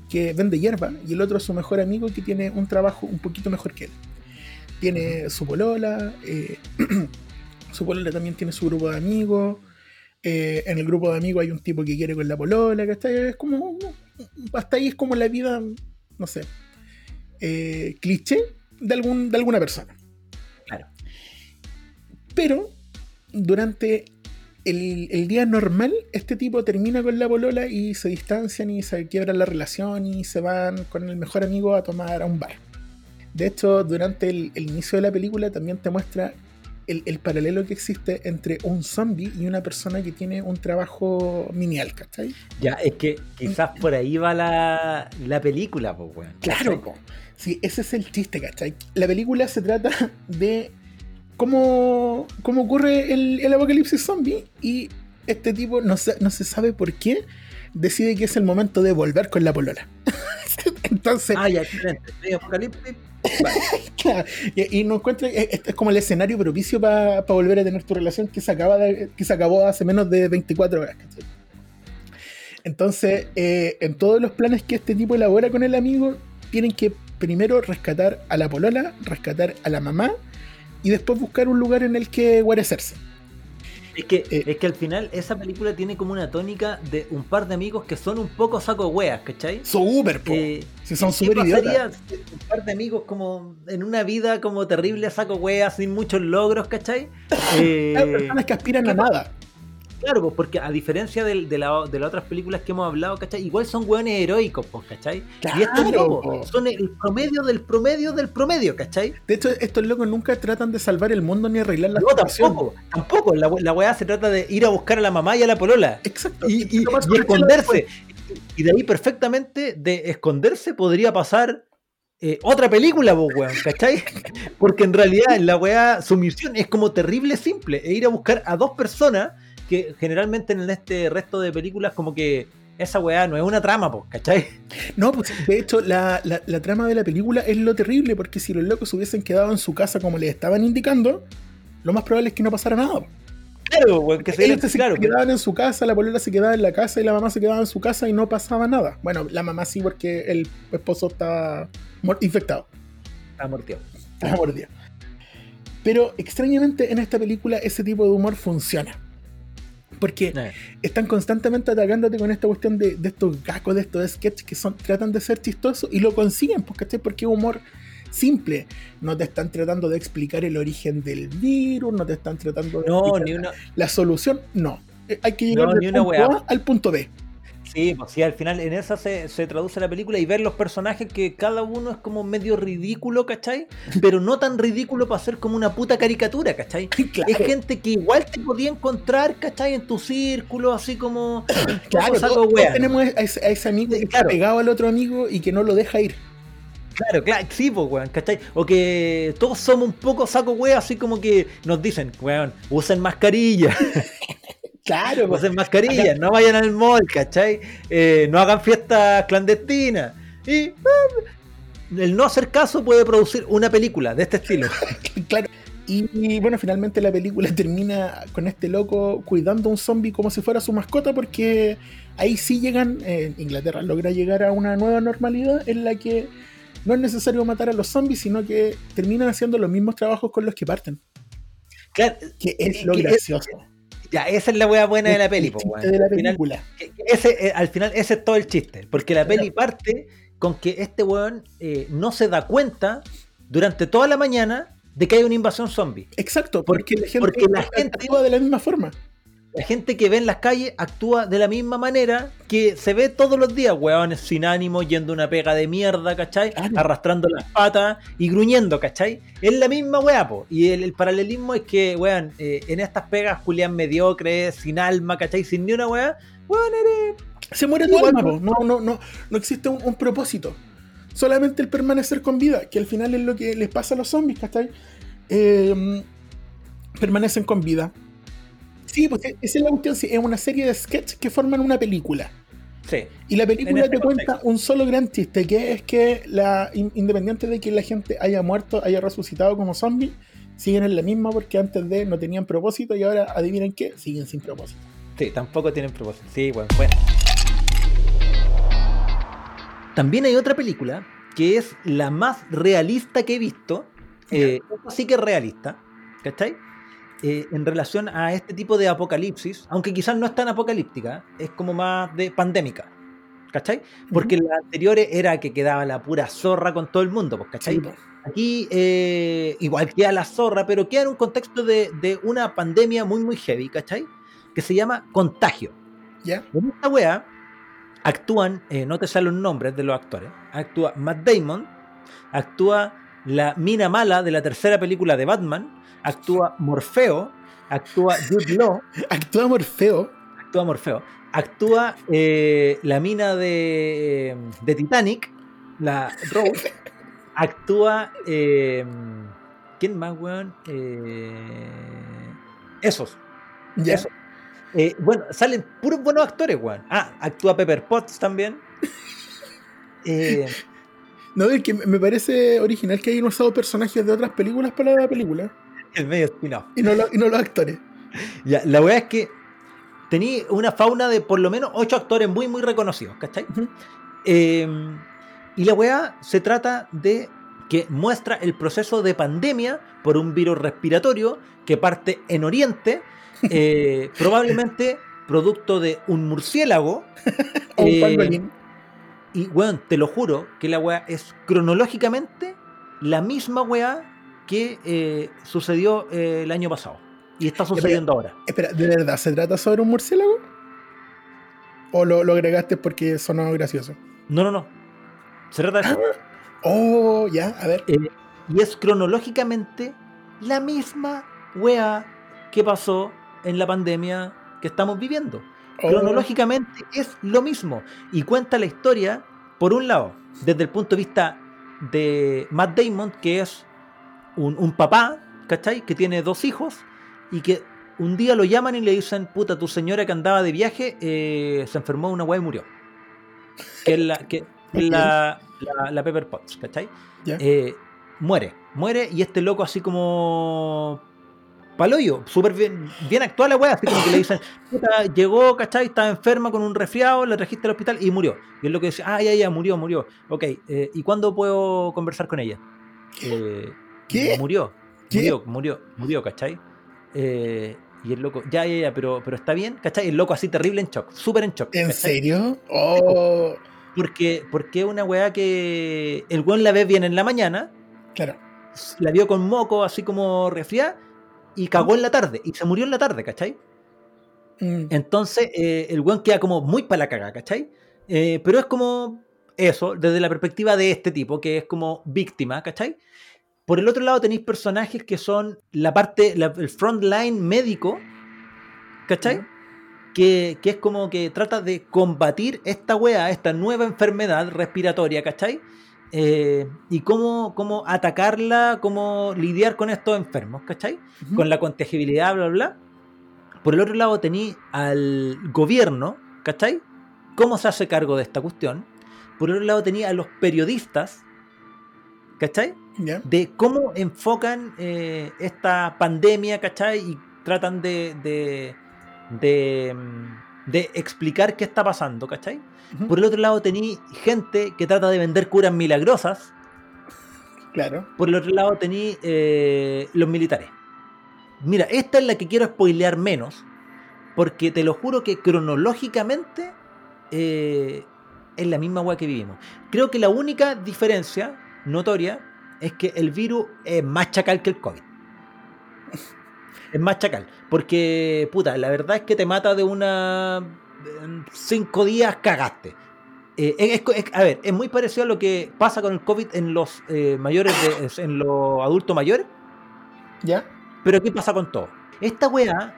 [SPEAKER 4] que vende hierba y el otro es su mejor amigo que tiene un trabajo un poquito mejor que él. Tiene su polola, eh, su polola también tiene su grupo de amigos. eh, en el grupo de amigos hay un tipo que quiere con la polola, ¿cachai? Es como. Hasta ahí es como la vida, no sé, eh, cliché de, algún, de alguna persona.
[SPEAKER 3] Claro.
[SPEAKER 4] Pero durante el, el día normal, este tipo termina con la polola y se distancian y se quiebran la relación y se van con el mejor amigo a tomar a un bar. De hecho, durante el, el inicio de la película también te muestra el, el paralelo que existe entre un zombie y una persona que tiene un trabajo minial, ¿cachai?
[SPEAKER 3] Ya, es que quizás por ahí va la, la película, pues, weón.
[SPEAKER 4] Claro, po. sí, ese es el chiste, ¿cachai? La película se trata de cómo, cómo ocurre el, el apocalipsis zombie y este tipo no se, no se sabe por qué decide que es el momento de volver con la polola. Entonces,
[SPEAKER 3] Ah, ya, excelente. Medio apocalipsis. Vale.
[SPEAKER 4] claro, y, y no encuentra, es, es como el escenario propicio para volver a tener tu relación que se, acaba de- que se acabó hace menos de 24 horas, ¿cachai? Entonces, eh, en todos los planes que este tipo elabora con el amigo, tienen que primero rescatar a la polola, rescatar a la mamá y después buscar un lugar en el que guarecerse.
[SPEAKER 3] Es que,
[SPEAKER 4] Eh.
[SPEAKER 3] es que al final esa película tiene como una tónica de un par de amigos que son un poco saco weas, ¿cachai?
[SPEAKER 4] Súper, po.
[SPEAKER 3] Eh,
[SPEAKER 4] si son
[SPEAKER 3] ¿Qué
[SPEAKER 4] súper
[SPEAKER 3] pasaría si un par de amigos como en una vida como terrible saco weas, sin muchos logros, ¿cachai? Eh,
[SPEAKER 4] Hay personas que aspiran
[SPEAKER 3] ¿qué
[SPEAKER 4] a nada.
[SPEAKER 3] Claro, pues porque a diferencia de, la- de las otras películas que hemos hablado, ¿cachai? Igual son weones heroicos, pues, ¿cachai? y estos
[SPEAKER 4] Claro, po.
[SPEAKER 3] son el promedio del promedio del promedio, ¿cachai?
[SPEAKER 4] De hecho, estos locos nunca tratan de salvar el mundo ni arreglar la
[SPEAKER 3] No,
[SPEAKER 4] situación.
[SPEAKER 3] tampoco, tampoco. La, la weá se trata de ir a buscar a la mamá y a la polola.
[SPEAKER 4] Exacto.
[SPEAKER 3] Y, y- esconderse. Y de ahí perfectamente, de esconderse podría pasar eh, otra película, pues, weón, ¿cachai? Porque en realidad la weá, su misión es como terrible simple, es ir a buscar a dos personas que generalmente en este resto de películas como que esa weá no es una trama, pues, ¿cachai?
[SPEAKER 4] No, pues de hecho la, la- la trama de la película es lo terrible, porque si los locos hubiesen quedado en su casa como les estaban indicando, lo más probable es que no pasara nada.
[SPEAKER 3] Claro, weón, que se
[SPEAKER 4] Ellos se
[SPEAKER 3] claro, pero-
[SPEAKER 4] quedaban en su casa, la polola se quedaba en la casa y la mamá se quedaba en su casa y no pasaba nada. Bueno, la mamá sí porque el esposo estaba infectado,
[SPEAKER 3] está morteado.
[SPEAKER 4] estaba mordido. Pero extrañamente en esta película ese tipo de humor funciona. Porque
[SPEAKER 3] Eh.
[SPEAKER 4] están constantemente atacándote con esta cuestión de, de estos gacos, de estos sketches que son, tratan de ser chistosos y lo consiguen, pues, ¿cachai? Porque es humor simple. No te están tratando de explicar el origen del virus, no te están tratando de
[SPEAKER 3] No, ni una,
[SPEAKER 4] la solución, no. Eh, Hay que llegar
[SPEAKER 3] No,
[SPEAKER 4] del
[SPEAKER 3] ni una
[SPEAKER 4] punto
[SPEAKER 3] weá.
[SPEAKER 4] A al punto B.
[SPEAKER 3] Sí, pues sí, al final en esa se, se traduce la película y ver los personajes que cada uno es como medio ridículo, ¿cachai? Pero no tan ridículo para ser como una puta caricatura, ¿cachai?
[SPEAKER 4] Claro,
[SPEAKER 3] Es gente que igual te podía encontrar, ¿cachai? En tu círculo, así como...
[SPEAKER 4] claro,
[SPEAKER 3] saco
[SPEAKER 4] todos- todos
[SPEAKER 3] wea.
[SPEAKER 4] tenemos a ese, a ese amigo que
[SPEAKER 3] Sí,
[SPEAKER 4] está
[SPEAKER 3] claro.
[SPEAKER 4] pegado al otro amigo y que no lo deja ir.
[SPEAKER 3] Claro, claro, sí, pues, weón, ¿cachai? O que todos somos un poco saco wea, así como que nos dicen, weón, usen mascarilla,
[SPEAKER 4] Claro, pues.
[SPEAKER 3] usen mascarilla, no vayan al mall, ¿cachai? Eh, no hagan fiestas clandestinas. Y eh, el no hacer caso puede producir una película de este estilo.
[SPEAKER 4] Claro. Y, bueno, finalmente la película termina con este loco cuidando a un zombie como si fuera su mascota, porque ahí sí llegan, eh, Inglaterra logra llegar a una nueva normalidad en la que no es necesario matar a los zombies, sino que terminan haciendo los mismos trabajos con los que parten.
[SPEAKER 3] Claro,
[SPEAKER 4] Que es
[SPEAKER 3] Y-
[SPEAKER 4] lo
[SPEAKER 3] que-
[SPEAKER 4] gracioso.
[SPEAKER 3] Ya, esa es la wea buena de la
[SPEAKER 4] El
[SPEAKER 3] peli, weón.
[SPEAKER 4] de la
[SPEAKER 3] Al final- ese, eh, al final ese es todo el chiste, porque la peli parte con que este weón eh, no se da cuenta durante toda la mañana de que hay una invasión zombie.
[SPEAKER 4] Exacto,
[SPEAKER 3] Porque-
[SPEAKER 4] porque, la gente,
[SPEAKER 3] porque la gente-
[SPEAKER 4] actúa de la misma forma.
[SPEAKER 3] La gente que ve en las calles actúa de la misma manera que se ve todos los días, weones sin ánimo, yendo una pega de mierda, ¿cachai?
[SPEAKER 4] Claro.
[SPEAKER 3] Arrastrando las patas y gruñendo, ¿cachai? Es la misma weá, po. Y el, el paralelismo es que, weón, eh, en estas pegas, Julián mediocre, sin alma, ¿cachai? Sin ni una weá, weón, eres
[SPEAKER 4] Se muere tu alma,
[SPEAKER 3] po.
[SPEAKER 4] po. no, no, no, no existe un, un propósito. Solamente el permanecer con vida, que al final es lo que les pasa a los zombies, ¿cachai? Eh, permanecen con vida. Sí, pues esa es la cuestión, sí, es una serie de sketches que forman una película.
[SPEAKER 3] Sí.
[SPEAKER 4] Y la película
[SPEAKER 3] este
[SPEAKER 4] te cuenta un solo gran chiste, que es que la, in- independiente de que la gente haya muerto, haya resucitado como zombie, siguen en la misma porque antes de no tenían propósito y ahora, adivinen qué, siguen sin propósito.
[SPEAKER 3] Sí, tampoco tienen propósito. Sí, bueno, bueno. También hay otra película que es la más realista que he visto. Eh, sí que es realista, ¿cachai? Eh, en relación a este tipo de apocalipsis, aunque quizás no es tan apocalíptica, es como más de pandémica, ¿cachai? Porque las anteriores era que quedaba la pura zorra con todo el mundo, pues, ¿cachai?
[SPEAKER 4] Sí, po.
[SPEAKER 3] Aquí eh, igual queda la zorra, pero queda en un contexto de, de una pandemia muy, muy heavy, ¿cachai? Que se llama contagio.
[SPEAKER 4] ¿Ya?
[SPEAKER 3] En esta wea actúan, eh, no te salen los nombres de los actores, actúa Matt Damon, actúa la mina mala de la tercera película de Batman, actúa Morfeo, actúa Jude Law,
[SPEAKER 4] Actúa Morfeo.
[SPEAKER 3] actúa Morfeo, actúa eh, la mina de, de Titanic, la Rose, actúa. eh, ¿Quién más, weón? Eh, esos.
[SPEAKER 4] ¿Ya?
[SPEAKER 3] Eso. Eh, bueno, salen puros buenos actores, weón. Ah, actúa Pepper Potts también. Eh,
[SPEAKER 4] No, es que me parece original que hayan usado personajes de otras películas para la película
[SPEAKER 3] el medio spin-off.
[SPEAKER 4] y no, lo- y no los actores.
[SPEAKER 3] Ya, la weá es que tenía una fauna de por lo menos ocho actores muy, muy reconocidos, ¿cachai? Eh, y la weá se trata de que muestra el proceso de pandemia por un virus respiratorio que parte en Oriente, eh, probablemente producto de un murciélago.
[SPEAKER 4] O un
[SPEAKER 3] eh,
[SPEAKER 4] pangolín.
[SPEAKER 3] Y weón, te lo juro que la weá es cronológicamente la misma weá que eh, sucedió eh, el año pasado. Y está sucediendo ahora.
[SPEAKER 4] Espera, ¿de verdad se trata sobre un murciélago? ¿O lo, lo agregaste porque sonó gracioso?
[SPEAKER 3] No, no, no. Se trata de eso.
[SPEAKER 4] Oh, ya, a ver.
[SPEAKER 3] Eh, y es cronológicamente la misma weá que pasó en la pandemia que estamos viviendo.
[SPEAKER 4] Oh,
[SPEAKER 3] Cronológicamente es lo mismo. Y cuenta la historia, por un lado, desde el punto de vista de Matt Damon, que es un, un papá, ¿cachai? Que tiene dos hijos y que un día lo llaman y le dicen, puta, tu señora que andaba de viaje eh, se enfermó de una weá y murió. Que es la, que, la, la, la Pepper Potts, ¿cachai? eh, muere, muere y este loco así como paloyo, súper bien, bien actual la weá, así como que le dicen, "Puta, llegó, ¿cachai? Estaba enferma con un resfriado, la trajiste al hospital y murió. Y es lo que dice, ah, ya, ya, murió, murió. Ok, eh, ¿y cuándo puedo conversar con ella? Eh,
[SPEAKER 4] ¿Qué?
[SPEAKER 3] Murió,
[SPEAKER 4] ¿Qué?
[SPEAKER 3] murió, murió, murió, ¿cachai? Eh, y el loco, ya, ya, ya, pero, pero está bien, ¿cachai? El loco así terrible en shock, súper en shock.
[SPEAKER 4] ¿En
[SPEAKER 3] ¿cachai?
[SPEAKER 4] serio? Oh,
[SPEAKER 3] Porque, porque una weá que el weón la ve bien en la mañana,
[SPEAKER 4] claro.
[SPEAKER 3] la vio con moco, así como resfriada, y cagó en la tarde, y se murió en la tarde, ¿cachai?
[SPEAKER 4] Mm,
[SPEAKER 3] Entonces, eh, el weón queda como muy para la caga, ¿cachai? Eh, pero es como eso, desde la perspectiva de este tipo, que es como víctima, ¿cachai? Por el otro lado tenéis personajes que son la parte, la- el frontline médico, ¿cachai? Que, que es como que trata de combatir esta wea, esta nueva enfermedad respiratoria, ¿cachai? Eh, y cómo, cómo atacarla, cómo lidiar con estos enfermos, ¿cachai?
[SPEAKER 4] ujú.
[SPEAKER 3] con la contagibilidad, bla, bla. Por el otro lado tení al gobierno, ¿cachai? ¿Cómo se hace cargo de esta cuestión? Por el otro lado tenía a los periodistas, ¿cachai?
[SPEAKER 4] Ya.
[SPEAKER 3] De cómo enfocan eh, esta pandemia, ¿cachai? Y tratan de, de, de, mm, de explicar qué está pasando, ¿cachai? Por el otro lado tení gente que trata de vender curas milagrosas,
[SPEAKER 4] Claro.
[SPEAKER 3] por el otro lado tení eh, los militares. Mira, esta es la que quiero spoilear menos, porque te lo juro que cronológicamente eh, es la misma weá que vivimos. Creo que la única diferencia notoria es que el virus es más chacal que el COVID. Es más chacal, porque, puta, la verdad es que te mata de una... en cinco días cagaste. Eh, es- a ver, es muy parecido a lo que pasa con el COVID en los eh, mayores, de- en los adultos mayores,
[SPEAKER 4] Ya.
[SPEAKER 3] pero aquí pasa con todo. Esta weá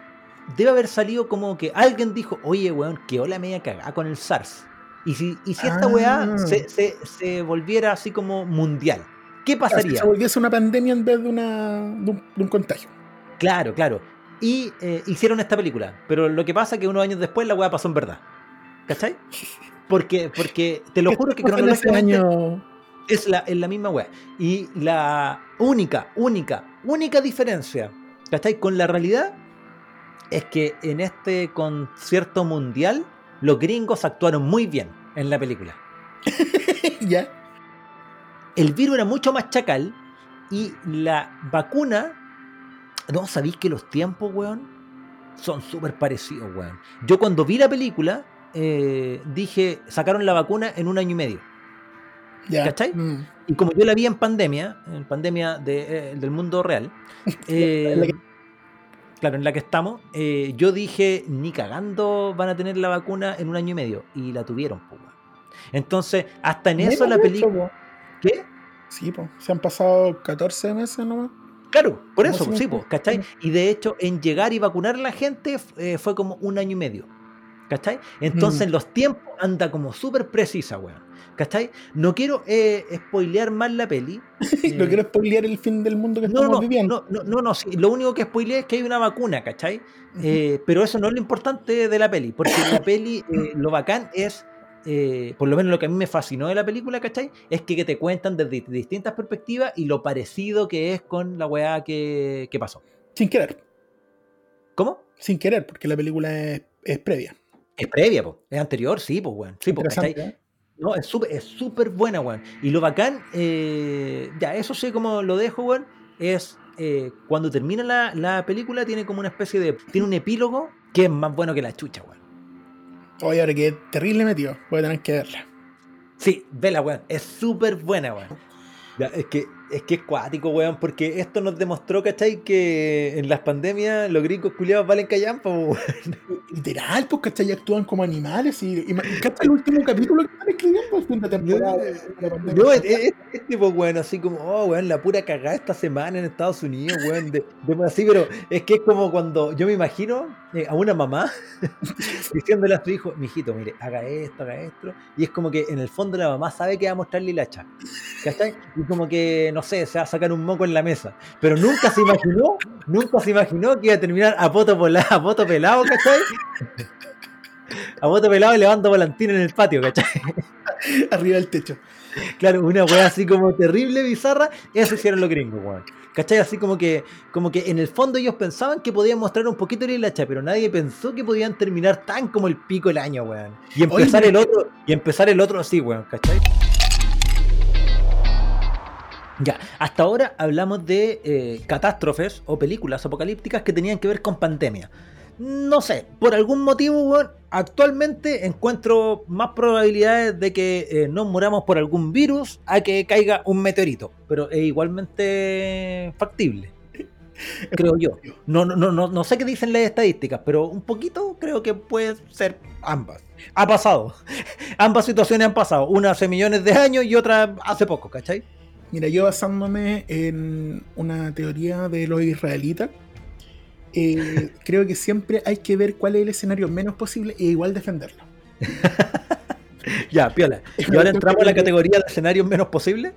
[SPEAKER 3] debe haber salido como que alguien dijo, oye weón, que hola media cagada con el SARS. Y si, y si esta
[SPEAKER 4] Ah.
[SPEAKER 3] weá se, se- se volviera así como mundial, ¿qué pasaría?
[SPEAKER 4] se volviese una pandemia en vez de, una, de, un, de un contagio.
[SPEAKER 3] Claro, claro. Y eh, hicieron esta película, pero lo que pasa es que unos años después la weá pasó en verdad. ¿Cachai? Porque, porque te lo juro que cronológicamente
[SPEAKER 4] año.
[SPEAKER 3] es la, es la misma weá. Y la única, única, única diferencia, ¿cachai? Con la realidad es que en este concierto mundial los gringos actuaron muy bien en la película.
[SPEAKER 4] ya.
[SPEAKER 3] El virus era mucho más chacal y la vacuna... No, sabéis que los tiempos, weón, son súper parecidos, weón. Yo cuando vi la película eh, dije, sacaron la vacuna en un año y medio. ¿Cachai?
[SPEAKER 4] Mm.
[SPEAKER 3] Y como yo la vi en pandemia, en pandemia de, eh, del mundo real, eh,
[SPEAKER 4] que-
[SPEAKER 3] claro, en la que estamos, yo dije, ni cagando van a tener la vacuna en un año y medio. Y la tuvieron, weón. Entonces, hasta en eso la película... ¿Qué?
[SPEAKER 4] Sí, pues. Se han pasado 14 meses nomás.
[SPEAKER 3] Claro, por
[SPEAKER 4] No,
[SPEAKER 3] eso,
[SPEAKER 4] sí,
[SPEAKER 3] po, ¿cachai? Y de hecho, en llegar y vacunar a la gente eh, fue como un año y medio. ¿Cachai? Entonces,
[SPEAKER 4] Mm.
[SPEAKER 3] los tiempos anda como súper precisa, weón. ¿Cachai? No quiero eh, spoilear más la peli.
[SPEAKER 4] no
[SPEAKER 3] eh,
[SPEAKER 4] quiero spoilear el fin del mundo que
[SPEAKER 3] No,
[SPEAKER 4] estamos
[SPEAKER 3] no,
[SPEAKER 4] viviendo.
[SPEAKER 3] no, no, no, no, sí, lo único que spoileé es que hay una vacuna, ¿cachai? Eh, pero eso no es lo importante de la peli, porque la peli, eh, lo bacán es, eh, por lo menos lo que a mí me fascinó de la película, ¿cachai? Es que, que te cuentan desde distintas perspectivas y lo parecido que es con la weá que, que pasó.
[SPEAKER 4] Sin querer.
[SPEAKER 3] ¿Cómo?
[SPEAKER 4] Sin querer, porque la película es, es previa.
[SPEAKER 3] Es previa, po. es anterior, sí, pues, weón. Sí, po, ¿cachai?
[SPEAKER 4] ¿eh?
[SPEAKER 3] No, es súper es súper buena, weón. Y lo bacán, eh, ya, eso sé cómo lo dejo, weón, es eh, cuando termina la, la película, tiene como una especie de. Tiene un epílogo que es más bueno que la chucha, weón.
[SPEAKER 4] Oye, ahora que terrible metido. Voy a tener que verla.
[SPEAKER 3] Sí, vela, weón. Es súper buena, weón. Ya, es que es que es cuático, weón, porque esto nos demostró, ¿cachai? Que en las pandemias los gringos culiados valen callampa, weón.
[SPEAKER 4] Literal, pues, ¿cachai? Y actúan como animales. Y, y, y ¿cachai? El último capítulo que están escribiendo temporada.
[SPEAKER 3] No, es, es- es tipo, weón, así como, oh, weón, la pura cagada esta semana en Estados Unidos, weón, de, de- así, pero es que es como cuando yo me imagino a una mamá diciéndole a su hijo, mijito, mire, haga esto, haga esto, y es como que en el fondo la mamá sabe que va a mostrarle la hacha, ¿cachai? Y como que, no sé, se va a sacar un moco en la mesa, pero nunca se imaginó, nunca se imaginó que iba a terminar a poto, pola- a poto pelado, ¿cachai? A poto pelado y levando volantín en el patio, ¿cachai?
[SPEAKER 4] Arriba del techo.
[SPEAKER 3] Claro, una weá así como terrible, bizarra, eso hicieron los gringos, weón. ¿Cachai? Así como que, como que en el fondo ellos pensaban que podían mostrar un poquito de hacha, pero nadie pensó que podían terminar tan como el pico el año, weón. Y empezar
[SPEAKER 4] Oye,
[SPEAKER 3] el otro, y empezar el otro así, weón, ¿cachai? Ya, hasta ahora hablamos de eh, catástrofes o películas apocalípticas que tenían que ver con pandemia. No sé, por algún motivo, actualmente encuentro más probabilidades de que eh, nos muramos por algún virus a que caiga un meteorito, pero es igualmente factible. Creo yo. No, no, no, no, no sé qué dicen las estadísticas, pero un poquito creo que puede ser ambas. Ha pasado. Ambas situaciones han pasado. Una hace millones de años y otra hace poco, ¿cachai?
[SPEAKER 4] Mira, yo basándome en una teoría de los israelitas, eh, creo que siempre hay que ver cuál es el escenario menos posible e igual defenderlo.
[SPEAKER 3] Ya, piola. Y ahora entramos a la categoría de escenarios menos posibles.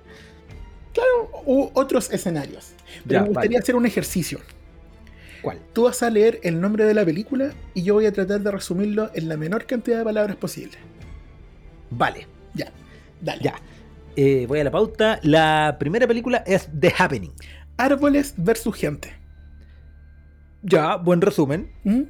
[SPEAKER 4] U otros escenarios. Pero
[SPEAKER 3] Ya,
[SPEAKER 4] me gustaría
[SPEAKER 3] vale.
[SPEAKER 4] hacer un ejercicio.
[SPEAKER 3] ¿Cuál?
[SPEAKER 4] Tú vas a leer el nombre de la película y yo voy a tratar de resumirlo en la menor cantidad de palabras posible.
[SPEAKER 3] Vale,
[SPEAKER 4] Ya, dale.
[SPEAKER 3] ya. Eh, voy a la pauta. La primera película es The Happening.
[SPEAKER 4] Árboles versus gente.
[SPEAKER 3] Ya, buen resumen.
[SPEAKER 4] ¿Mm?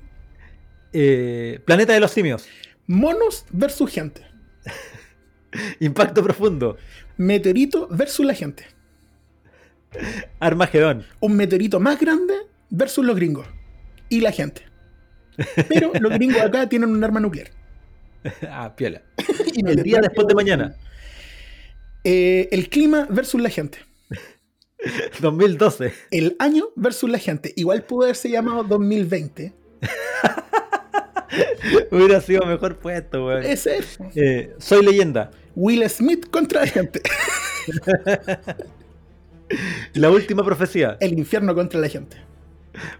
[SPEAKER 3] Eh, Planeta de los Simios.
[SPEAKER 4] Monos versus gente.
[SPEAKER 3] Impacto profundo.
[SPEAKER 4] Meteorito versus la gente.
[SPEAKER 3] Armagedón.
[SPEAKER 4] Un meteorito más grande versus los gringos. Y la gente. Pero los gringos acá tienen un arma nuclear.
[SPEAKER 3] ah, piola.
[SPEAKER 4] Y
[SPEAKER 3] El día después de mañana.
[SPEAKER 4] Eh, el clima versus la gente.
[SPEAKER 3] 2012.
[SPEAKER 4] El año versus la gente. Igual pudo haberse llamado 2020.
[SPEAKER 3] Hubiera sido mejor puesto, weón.
[SPEAKER 4] Ese es.
[SPEAKER 3] Eh, soy leyenda.
[SPEAKER 4] Will Smith contra la gente.
[SPEAKER 3] La última profecía.
[SPEAKER 4] El infierno contra la gente.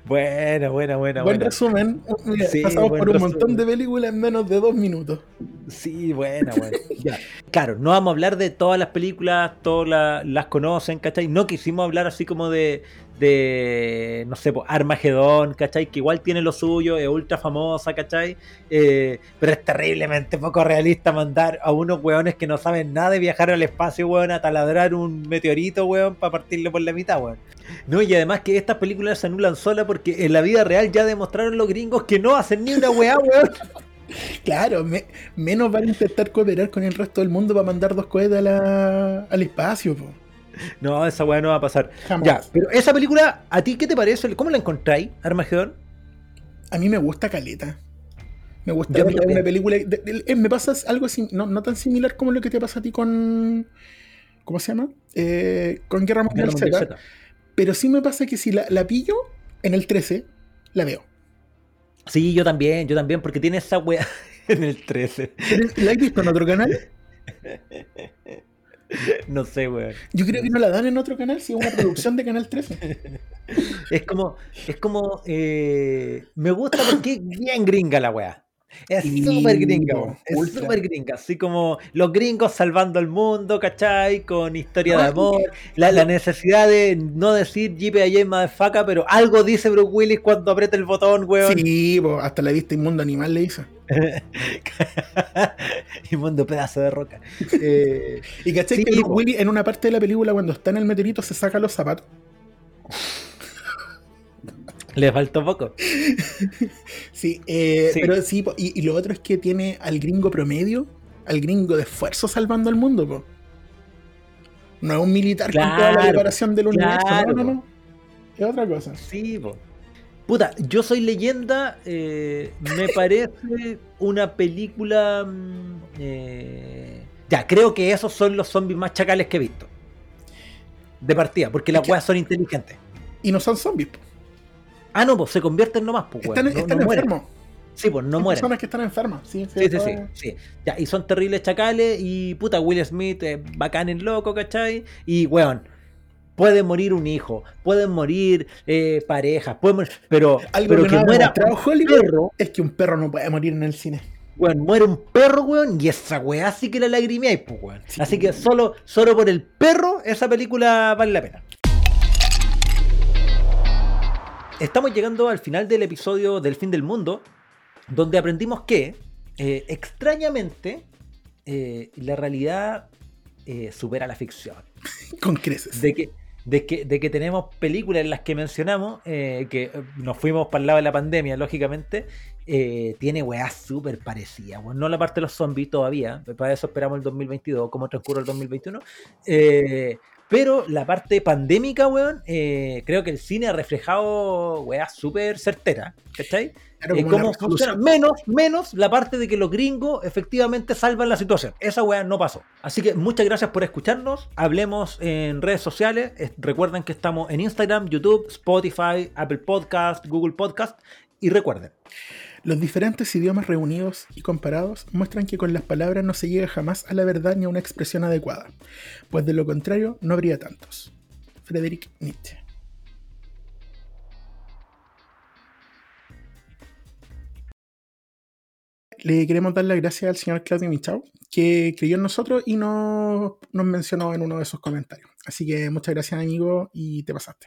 [SPEAKER 3] Buena, buena, buena,
[SPEAKER 4] Buen
[SPEAKER 3] buena.
[SPEAKER 4] resumen. Mira,
[SPEAKER 3] Sí,
[SPEAKER 4] pasamos
[SPEAKER 3] buen
[SPEAKER 4] por un
[SPEAKER 3] resumen.
[SPEAKER 4] montón de películas en menos de dos minutos.
[SPEAKER 3] Sí, buena, buena. Ya. Claro, no vamos a hablar de todas las películas, todas la- las conocen, ¿cachai? No quisimos hablar así como de, de no sé, pues, Armagedón, ¿cachai? Que igual tiene lo suyo, es ultra famosa, ¿cachai? Eh, pero es terriblemente poco realista mandar a unos weones que no saben nada de viajar al espacio, weón, a taladrar un meteorito, weón, para partirlo por la mitad, weón. No, y además que estas películas se anulan sola porque en la vida real ya demostraron los gringos que no hacen ni una weá, weón.
[SPEAKER 4] Claro, me- menos van a intentar cooperar con el resto del mundo para mandar dos cohetes al espacio, po.
[SPEAKER 3] No, esa weá no va a pasar.
[SPEAKER 4] Jamás.
[SPEAKER 3] Ya, pero esa película, ¿a ti qué te parece? ¿Cómo la encontráis, Armagedón?
[SPEAKER 4] A mí me gusta Caleta. Me gusta
[SPEAKER 3] Yo
[SPEAKER 4] una película. de- de- eh, me pasa algo así, no, no tan similar como lo que te pasa a ti con. ¿Cómo se llama? Eh, con Guerra Mundial
[SPEAKER 3] Guerra Mundial
[SPEAKER 4] Z.
[SPEAKER 3] Z.
[SPEAKER 4] Pero sí me pasa que si la, la pillo en el 13, la veo.
[SPEAKER 3] Sí, yo también, yo también, porque tiene esa weá en el 13.
[SPEAKER 4] Pero, ¿La has visto en otro canal?
[SPEAKER 3] No sé, weón.
[SPEAKER 4] Yo creo que no la dan en otro canal, si es una producción de Canal 13.
[SPEAKER 3] Es como, es como, eh, me gusta porque es bien gringa la weá. Es súper gringa, weón. Es súper gringa. Así como los gringos salvando el mundo, ¿cachai? Con historia de amor. La, la necesidad de no decir JPA motherfucker, pero algo dice Bruce Willis cuando aprieta el botón, weón.
[SPEAKER 4] Sí, po, hasta la vista inmundo animal le hizo.
[SPEAKER 3] y mundo pedazo de roca. Eh,
[SPEAKER 4] Y cachai
[SPEAKER 3] Sí,
[SPEAKER 4] que
[SPEAKER 3] po.
[SPEAKER 4] Willis en una parte de la película, cuando está en el meteorito, se saca los zapatos.
[SPEAKER 3] le faltó poco.
[SPEAKER 4] Sí, eh,
[SPEAKER 3] Sí.
[SPEAKER 4] pero sí, y, y lo otro es que tiene al gringo promedio, al gringo de esfuerzo salvando al mundo, po. No es un militar con toda la
[SPEAKER 3] Claro,
[SPEAKER 4] preparación del universo,
[SPEAKER 3] claro,
[SPEAKER 4] no, no,
[SPEAKER 3] po.
[SPEAKER 4] no. Es otra cosa.
[SPEAKER 3] Sí, po. Puta, yo soy leyenda. eh, me parece una película. mm, eh, ya, creo que esos son los zombies más chacales que he visto. De partida, porque las weas son inteligentes.
[SPEAKER 4] Y no son zombies, po.
[SPEAKER 3] Ah, no, pues se convierten nomás, pues,
[SPEAKER 4] están.
[SPEAKER 3] No,
[SPEAKER 4] están
[SPEAKER 3] no
[SPEAKER 4] enfermos.
[SPEAKER 3] Sí, pues no
[SPEAKER 4] Son
[SPEAKER 3] mueren.
[SPEAKER 4] personas que están enfermas. Sí,
[SPEAKER 3] Sí, sí, sí,
[SPEAKER 4] es-
[SPEAKER 3] sí. Ya, y son terribles chacales y puta, Will Smith es bacán en loco, ¿cachai? Y weón, puede morir un hijo, pueden morir eh, parejas, pueden morir, pero,
[SPEAKER 4] Algo
[SPEAKER 3] pero
[SPEAKER 4] que,
[SPEAKER 3] que,
[SPEAKER 4] no
[SPEAKER 3] muera un perro,
[SPEAKER 4] es que un perro no puede morir en el cine.
[SPEAKER 3] weón, muere un perro, weón, y esa weá sí que la lagrimeáis, pues, weón.
[SPEAKER 4] Sí.
[SPEAKER 3] Así que solo, solo por el perro, esa película vale la pena. Estamos llegando al final del episodio del fin del mundo, donde aprendimos que, eh, extrañamente, eh, la realidad eh, supera la ficción.
[SPEAKER 4] Con creces.
[SPEAKER 3] De que, de que, tenemos películas en las que mencionamos, eh, que eh, nos fuimos para el lado de la pandemia, lógicamente, eh, tiene weas súper parecidas. weón. no la parte de los zombies todavía, para eso esperamos el 2022, como transcurre el 2021. eh, pero la parte pandémica, weón, eh, creo que el cine ha reflejado weas súper certeras, ¿cachai?
[SPEAKER 4] Claro,
[SPEAKER 3] Eh, cómo funciona. Menos, menos la parte de que los gringos efectivamente salvan la situación. Esa weá no pasó. Así que muchas gracias por escucharnos. Hablemos en redes sociales. Es- Recuerden que estamos en Instagram, YouTube, Spotify, Apple Podcast, Google Podcast. Y recuerden,
[SPEAKER 4] Los diferentes idiomas reunidos y comparados muestran que con las palabras no se llega jamás a la verdad ni a una expresión adecuada, pues de lo contrario no habría tantos. Friedrich Nietzsche. Le queremos dar las gracias al señor Claudio Michau, que creyó en nosotros y nos, nos mencionó en uno de sus comentarios. Así que muchas gracias, amigo, y te pasaste.